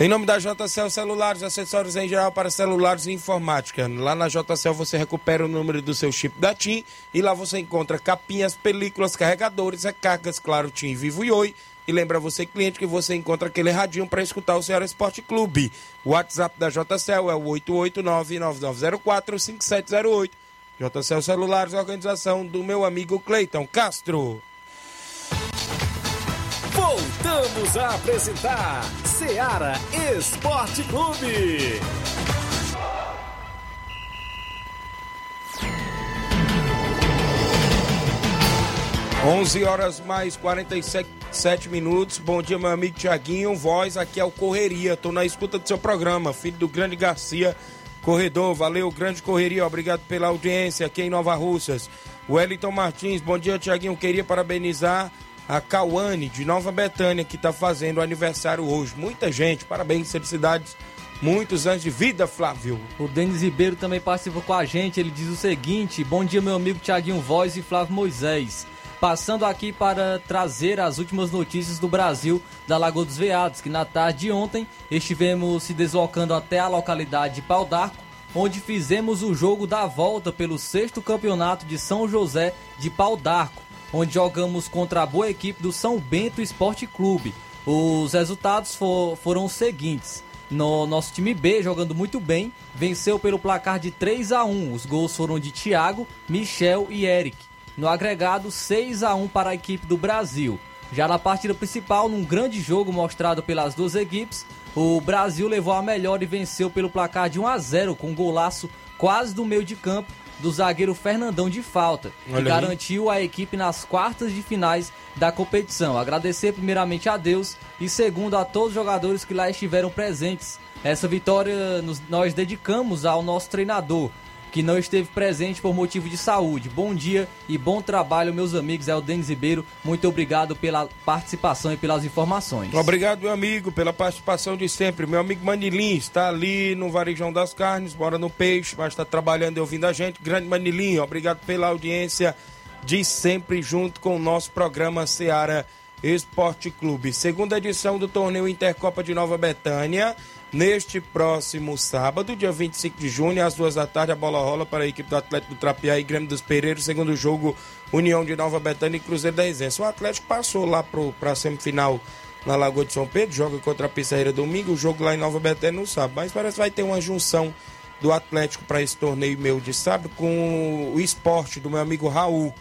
Em nome da JCL Celulares, acessórios em geral para celulares e informática. Lá na JCL você recupera o número do seu chip da TIM e lá você encontra capinhas, películas, carregadores, recargas, claro, TIM, Vivo e Oi. E lembra você, cliente, que você encontra aquele radinho para escutar o Ceará Esporte Clube. O WhatsApp da JCL é o 889-9904-5708. JCL Celulares, organização do meu amigo Cleiton Castro. Voltamos a apresentar Seara Esporte Clube. 11 horas mais 47 minutos. Bom dia, meu amigo Tiaguinho. Voz, aqui é o Correria. Tô na escuta do seu programa, filho do grande Garcia, corredor. Valeu, grande correria. Obrigado pela audiência aqui em Nova Russas. Wellington Martins, bom dia, Tiaguinho. Queria parabenizar a Cauane de Nova Betânia, que está fazendo aniversário hoje. Muita gente, parabéns, felicidades. Muitos anos de vida, Flávio. O Denis Ribeiro também participa com a gente. Ele diz o seguinte: Bom dia, meu amigo Tiaguinho Voz e Flávio Moisés. Passando aqui para trazer as últimas notícias do Brasil da Lagoa dos Veados, que na tarde de ontem estivemos se deslocando até a localidade de Pau d'Arco, onde fizemos o jogo da volta pelo sexto campeonato de São José de Pau d'Arco, onde jogamos contra a boa equipe do São Bento Esporte Clube. Os resultados for- foram os seguintes. No nosso time B, jogando muito bem, venceu pelo placar de 3 a 1. Os gols foram de Thiago, Michel e Eric. No agregado, 6 a 1 para a equipe do Brasil. Já na partida principal, num grande jogo mostrado pelas duas equipes, o Brasil levou a melhor e venceu pelo placar de 1 a 0 com um golaço quase do meio de campo do zagueiro Fernandão de falta, que Olha aí. garantiu a equipe nas quartas de finais da competição. Agradecer primeiramente a Deus e segundo a todos os jogadores que lá estiveram presentes. Essa vitória nos- nós dedicamos ao nosso treinador, que não esteve presente por motivo de saúde. Bom dia e bom trabalho, meus amigos. É o Denis Ribeiro. Muito obrigado pela participação e pelas informações. Obrigado, meu amigo, pela participação de sempre. Meu amigo Manilim está ali no Varejão das Carnes, mora no Peixe, mas está trabalhando e ouvindo a gente. Grande Manilim, obrigado pela audiência de sempre junto com o nosso programa Seara Esporte Clube. Segunda edição do torneio Intercopa de Nova Betânia. Neste próximo sábado, dia 25 de junho, às duas da tarde, a bola rola para a equipe do Atlético do Trapiá e Grêmio dos Pereiros, segundo jogo União de Nova Betânia e Cruzeiro da Resenha. O Atlético passou lá para a semifinal na Lagoa de São Pedro, joga contra a Pissarreira domingo, o jogo lá em Nova Betânia no sábado. Mas parece que vai ter uma junção do Atlético para esse torneio meu de sábado com o esporte do meu amigo Raul.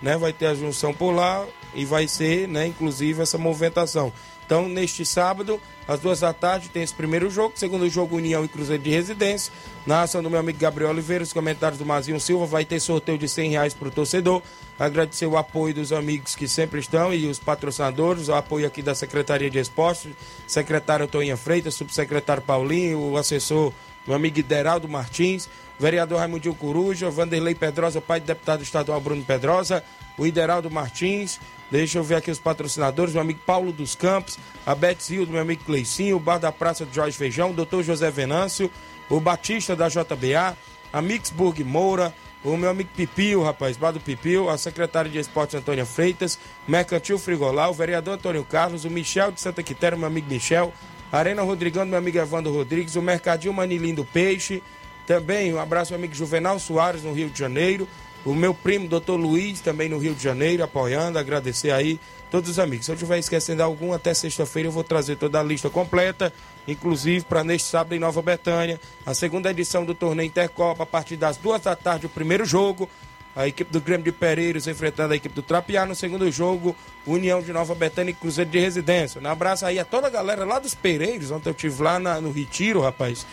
Né? Vai ter a junção por lá e vai ser, né, inclusive, essa movimentação. Então, neste sábado, às duas da tarde, tem esse primeiro jogo. Segundo jogo, União e Cruzeiro de Residência. Na ação do meu amigo Gabriel Oliveira, os comentários do Mazinho Silva. Vai ter sorteio de 100 reais para o torcedor. Agradecer o apoio dos amigos que sempre estão e os patrocinadores. O apoio aqui da Secretaria de Esportes, secretário Toninha Freitas, subsecretário Paulinho, o assessor, meu amigo Ideraldo Martins, vereador Raimundinho Coruja, Vanderlei Pedrosa, pai do deputado estadual Bruno Pedrosa, o Ideraldo Martins, deixa eu ver aqui os patrocinadores, meu amigo Paulo dos Campos, a Beth Zildo, meu amigo Cleicinho, o Bar da Praça de Jorge Feijão, o doutor José Venâncio, o Batista da JBA, a Mixburg Moura, o meu amigo Pipio, rapaz, Bar do Pipio, a secretária de Esportes Antônia Freitas, Mercantil Frigolar, o vereador Antônio Carlos, o Michel de Santa Quitéria, meu amigo Michel, Arena Rodrigão, meu amigo Evandro Rodrigues, o Mercadinho Manilim do Peixe, também um abraço ao amigo Juvenal Soares, no Rio de Janeiro. O meu primo, doutor Luiz, também no Rio de Janeiro, apoiando, agradecer aí todos os amigos. Se eu estiver esquecendo algum, até sexta-feira eu vou trazer toda a lista completa, inclusive para neste sábado em Nova Betânia, a segunda edição do torneio Intercopa, a partir das duas da tarde, o primeiro jogo. A equipe do Grêmio de Pereiros enfrentando a equipe do Trapiá no segundo jogo, União de Nova Betânia e Cruzeiro de Residência. Um abraço aí a toda a galera lá dos Pereiros, ontem eu estive lá na- no Retiro, rapaz.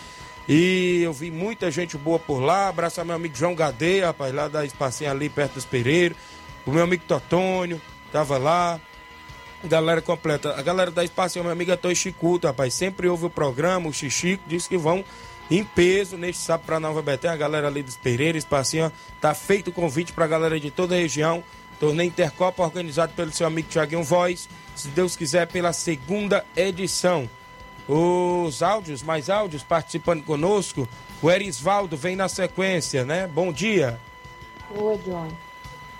E eu vi muita gente boa por lá. Abraço ao meu amigo João Gadeia, rapaz, lá da espacinha ali perto dos Pereiros. O meu amigo Totônio, tava lá. Galera completa. A galera da espacinha, meu amigo Antônio Chicuto, rapaz, sempre ouve o programa. O Xixico disse que vão em peso neste sábado para Nova Betânia. A galera ali dos Pereiros, espacinha, tá feito o convite pra galera de toda a região. Torneio Intercopa organizado pelo seu amigo Tiaguinho Voz. Se Deus quiser, pela segunda edição os áudios, mais áudios participando conosco. O Erisvaldo vem na sequência, né? Bom dia. Oi, John.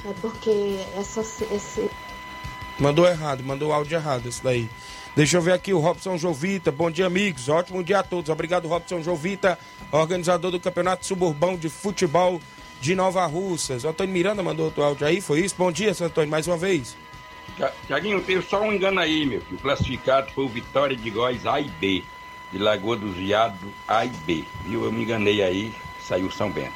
É porque essa, esse. Mandou errado, mandou o áudio errado, esse daí. Deixa eu ver aqui o Robson Jovita. Bom dia, amigos. Ótimo dia a todos. Obrigado, Robson Jovita, organizador do Campeonato Suburbão de Futebol de Nova Russas. O Antônio Miranda mandou outro áudio aí, foi isso? Bom dia, Antônio, mais uma vez. Tiaguinho, teve só um engano aí, meu filho. O classificado foi o Vitória de Góis A e B. De Lagoa dos Viados A e B. Viu? Eu me enganei aí, saiu São Bento.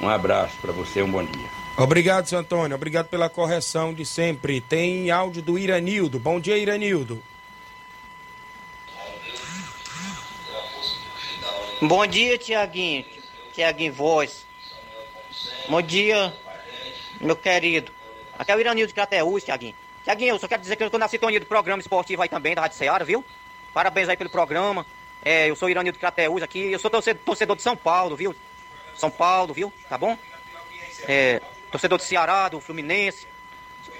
Um abraço para você, um bom dia. Obrigado, seu Antônio. Obrigado pela correção de sempre. Tem áudio do Iranildo. Bom dia, Iranildo. Bom dia, Tiaguinho. Tiaguinho Voz. Bom dia, meu querido. Aqui é o Iranildo de Crateús, Tiaguinho. Tiaguinho, eu só quero dizer que eu tô na sintonia do programa esportivo aí também, da Rádio Ceará, viu? Parabéns aí pelo programa. É, eu sou o Iranildo de Crateús aqui. Eu sou torcedor, torcedor de São Paulo, viu? São Paulo, viu? Tá bom? É, torcedor do Ceará, do Fluminense.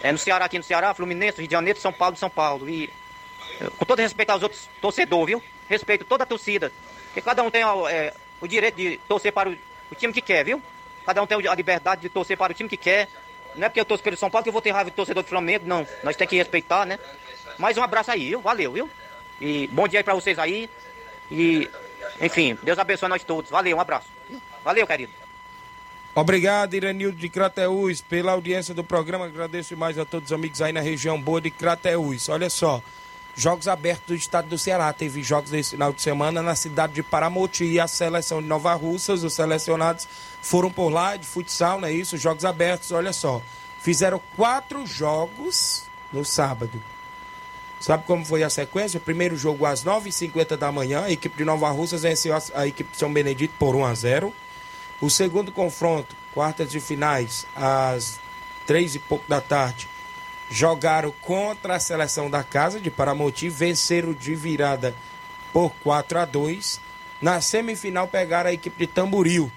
É, no Ceará, aqui no Ceará, Fluminense, Rio de Janeiro, São Paulo, São Paulo. E é, com todo respeito aos outros torcedores, viu? Respeito toda a torcida. Porque cada um tem é, o direito de torcer para o, o time que quer, viu? Cada um tem a liberdade de torcer para o time que quer. Não é porque eu torço pelo São Paulo que eu vou ter raiva de torcedor do Flamengo, não. Nós temos que respeitar, né? Mais um abraço aí, viu? Valeu, viu? E bom dia aí pra vocês aí. E, enfim, Deus abençoe nós todos. Valeu, um abraço. Valeu, querido. Obrigado, Iranildo de Crateús, pela audiência do programa. Agradeço mais a todos os amigos aí na região boa de Crateús. Olha só, jogos abertos do estado do Ceará. Teve jogos desse final de semana na cidade de Paramoti e a seleção de Nova Russas. Os selecionados foram por lá de futsal, não é isso? Jogos abertos, olha só. Fizeram quatro jogos no sábado. Sabe como foi a sequência? Primeiro jogo às 9h50 da manhã, a equipe de Nova Russas venceu a, equipe de São Benedito por 1 a 0 O segundo confronto, quartas de finais, às 3 e pouco da tarde, jogaram contra a seleção da casa de Paramoti, venceram de virada por 4 a 2 Na semifinal pegaram a equipe de Tamboril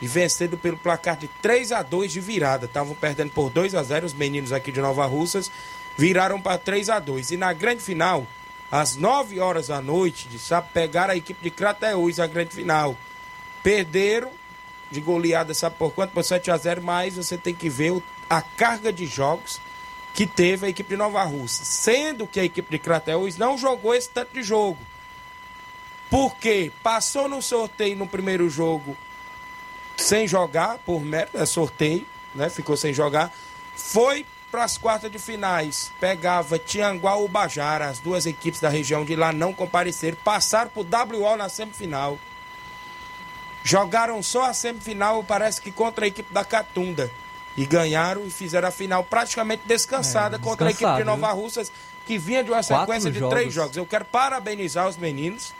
e venceram pelo placar de 3 a 2 de virada. Estavam perdendo por 2 a 0 os meninos aqui de Nova Russas viraram para 3 a 2 E na grande final, às 9 horas da noite, de sábado, pegaram a equipe de Crateús a grande final. Perderam de goleada, sabe por quanto? Por 7 a 0 mas você tem que ver a carga de jogos que teve a equipe de Nova Rússia. Sendo que a equipe de Crateús não jogou esse tanto de jogo. Porque passou no sorteio no primeiro jogo sem jogar, por mérito, é sorteio, né? Ficou sem jogar. Foi para as quartas de finais, pegava Tianguá ou Bajara, as duas equipes da região de lá não compareceram, passaram por WO na semifinal. Jogaram só a semifinal, parece que contra a equipe da Catunda. E ganharam e fizeram a final praticamente descansada é, contra a equipe de Nova Russas, que vinha de uma sequência de jogos. três jogos. Eu quero parabenizar os meninos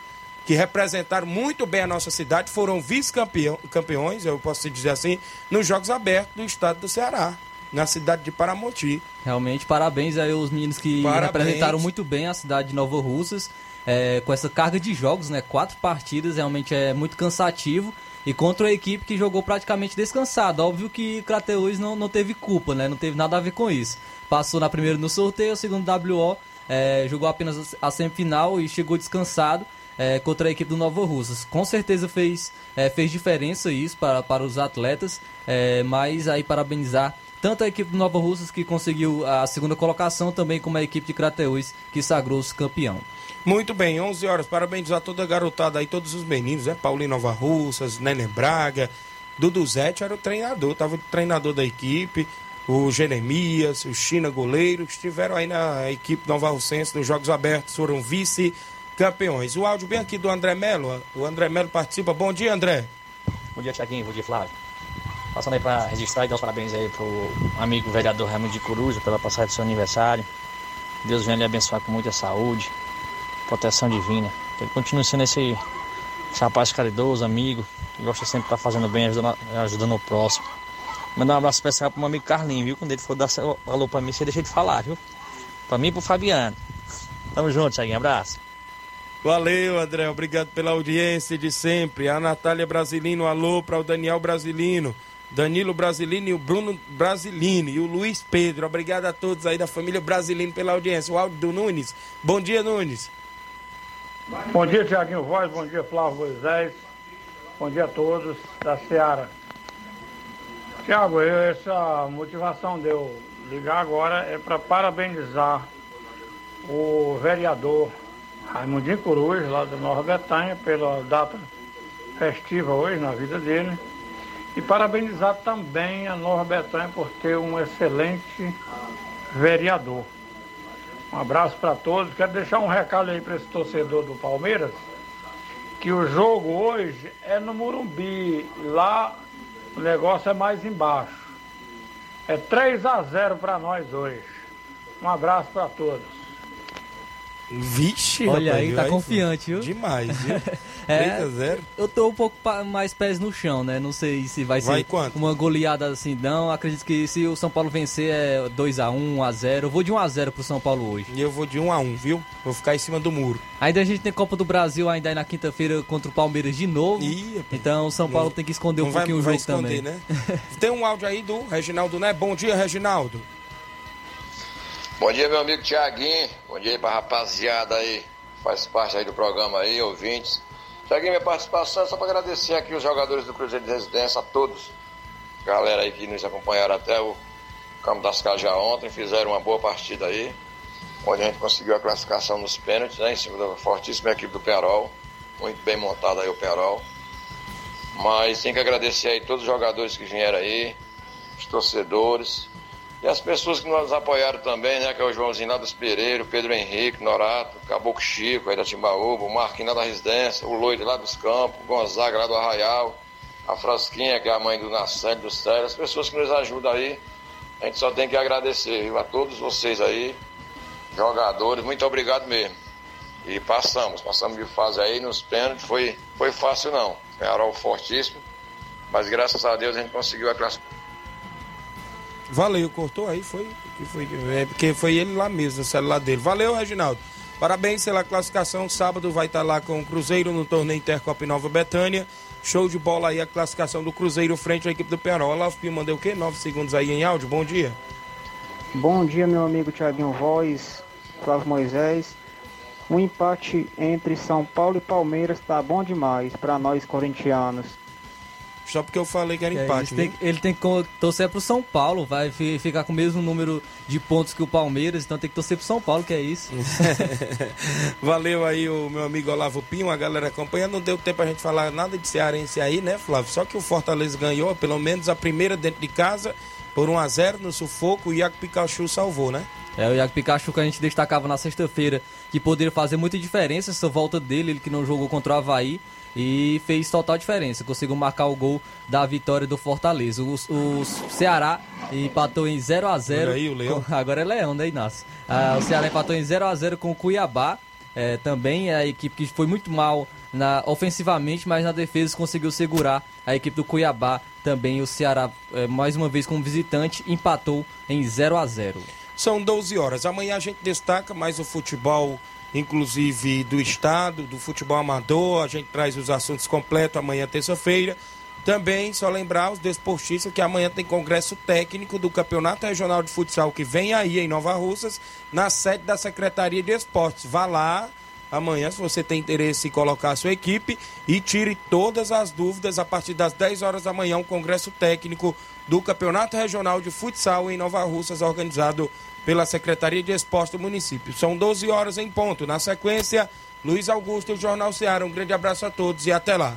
que representaram muito bem a nossa cidade, foram vice-campeões, eu posso dizer assim, nos Jogos Abertos do estado do Ceará na cidade de Paramoti. Realmente, parabéns aí aos meninos que parabéns. representaram muito bem a cidade de Nova Russas. É, com essa carga de jogos, né? Quatro partidas, realmente é muito cansativo. E contra a equipe que jogou praticamente descansado. Óbvio que Crateus não, não teve culpa, né? Não teve nada a ver com isso. Passou na primeira no sorteio, segundo WO, é, jogou apenas a semifinal e chegou descansado. É, contra a equipe do Nova Russas. Com certeza fez, é, fez diferença isso para, para os atletas, é, mas aí parabenizar tanto a equipe do Nova Russas, que conseguiu a segunda colocação, também como a equipe de Crateús, que sagrou-se campeão. Muito bem, 11 horas. Parabéns a toda a garotada aí, todos os meninos, né? Paulinho Nova Russas, Nenê Braga, Dudu Zete era o treinador, tava o treinador da equipe, o Jeremias, o China goleiro, estiveram aí na equipe Nova Russense nos Jogos Abertos, foram vice-campeões. O áudio bem aqui do André Melo, o André Melo participa. Bom dia, André. Bom dia, Tiaguinho. Bom dia, Flávio. Passando aí para registrar e dar os parabéns aí pro amigo vereador Raimundo de Coruja pela passagem do seu aniversário. Deus venha lhe abençoar com muita saúde, proteção divina. Que ele continue sendo esse, rapaz caridoso, amigo, que gosta sempre de estar tá fazendo bem, ajudando, ajudando o próximo. Mandar um abraço especial pro meu amigo Carlinho, viu? Quando ele for dar alô pra mim, você deixa de falar, viu? Pra mim e pro Fabiano. Tamo junto, Thiaguinho. Abraço. Valeu, André. Obrigado pela audiência de sempre. A Natália Brasilino, alô para o Daniel Brasilino. Danilo Brasilino e o Bruno Brasilino e o Luiz Pedro. Obrigado a todos aí da família Brasilino pela audiência. O áudio do Nunes. Bom dia, Nunes. Bom dia, Tiaguinho Voz. Bom dia, Flávio Moisés. Bom dia a todos da Seara. Tiago, essa motivação de eu ligar agora é para parabenizar o vereador Raimundinho Coruja, lá da Nova Bretanha, pela data festiva hoje na vida dele e parabenizar também a Nova Betânia por ter um excelente vereador. Um abraço para todos. Quero deixar um recado aí para esse torcedor do Palmeiras, que o jogo hoje é no Murumbi. Lá o negócio é mais embaixo. É 3 a 0 para nós hoje. Um abraço para todos. Vixe, Olha rapaz, aí, tá confiante, viu? Demais, viu? é, 3 a 0 Eu tô um pouco mais pés no chão, né? Não sei se vai, vai ser quanto? uma goleada assim, não. Acredito que se o São Paulo vencer é 2x1, 1x0. Eu vou de 1x0 pro São Paulo hoje. E eu vou de 1x1, viu? Vou ficar em cima do muro. Ainda a gente tem Copa do Brasil ainda aí na quinta-feira contra o Palmeiras de novo. Ih, então o São Paulo não, tem que esconder um pouquinho vai, o jogo esconder, também. Né? tem um áudio aí do Reginaldo, né? Bom dia, Reginaldo. Bom dia, meu amigo Tiaguinho. Bom dia pra rapaziada aí faz parte aí do programa aí, ouvintes. Cheguei minha participação só para agradecer aqui os jogadores do Cruzeiro de Residência, a todos, galera aí que nos acompanharam até o Campo das Cajá ontem, fizeram uma boa partida aí, onde a gente conseguiu a classificação nos pênaltis, né, em cima da fortíssima equipe do Perol, muito bem montada aí o Perol. Mas tem que agradecer aí todos os jogadores que vieram aí, os torcedores, e as pessoas que nos apoiaram também, né? Que é o Joãozinho lá dos Pereira, o Pedro Henrique, Norato, Caboclo Chico, aí da Timbaúba, o Marquinhos lá da Residência, o Loide lá dos Campos, o Gonzaga lá do Arraial, a Frasquinha, que é a mãe do Nascente, do Célio, as pessoas que nos ajudam aí. A gente só tem que agradecer viu? a todos vocês aí. jogadores, muito obrigado mesmo. E passamos, passamos de fase aí nos pênaltis, foi, foi fácil não. Penharol fortíssimo, mas graças a Deus a gente conseguiu a classificação. Valeu, cortou aí, foi, foi é, porque foi ele lá mesmo, no celular dele. Valeu, Reginaldo. Parabéns pela classificação. Sábado vai estar lá com o Cruzeiro no torneio Intercopa em Nova Betânia. Show de bola aí a classificação do Cruzeiro frente à equipe do Penarol. Olavo Pio mandei o quê? Nove segundos aí em áudio. Bom dia. Bom dia, meu amigo Tiaguinho Voz, Flávio Moisés. Um empate entre São Paulo e Palmeiras tá bom demais para nós corintianos. Só porque eu falei que era É, empate. ele, tem, ele tem que torcer pro São Paulo, vai fi- ficar com o mesmo número de pontos que o Palmeiras, então tem que torcer pro São Paulo, que é isso. Valeu aí o meu amigo Olavo Pinho, a galera acompanhando. Não deu tempo pra gente falar nada de cearense aí, né, Flávio? Só que o Fortaleza ganhou, pelo menos a primeira dentro de casa, por 1 a 0 no sufoco. O Iaco Pikachu salvou, né? É o Iago Pikachu que a gente destacava na sexta-feira, que poderia fazer muita diferença essa volta dele, ele que não jogou contra o Havaí. E fez total diferença, conseguiu marcar o gol da vitória do Fortaleza. O, o Ceará empatou em 0 a 0 Olha aí o Leão. com- Agora é Leão, né, Inácio? Ah, o Ceará empatou em 0 a 0 com o Cuiabá. É, também a equipe que foi muito mal na, ofensivamente, mas na defesa conseguiu segurar a equipe do Cuiabá. Também o Ceará, é, mais uma vez como visitante, empatou em 0 a 0 São 12 horas. Amanhã a gente destaca mais o futebol, inclusive do estado, do futebol amador. A gente traz os assuntos completos amanhã, terça-feira. Também, só lembrar os desportistas que amanhã tem congresso técnico do Campeonato Regional de Futsal que vem aí em Nova Russas, na sede da Secretaria de Esportes. Vá lá amanhã, se você tem interesse em colocar a sua equipe e tire todas as dúvidas a partir das 10 horas da manhã, um congresso técnico do Campeonato Regional de Futsal em Nova Russas, organizado pela Secretaria de Esporte do município. São 12 horas em ponto. Na sequência, Luiz Augusto e o Jornal Ceará. Um grande abraço a todos e até lá.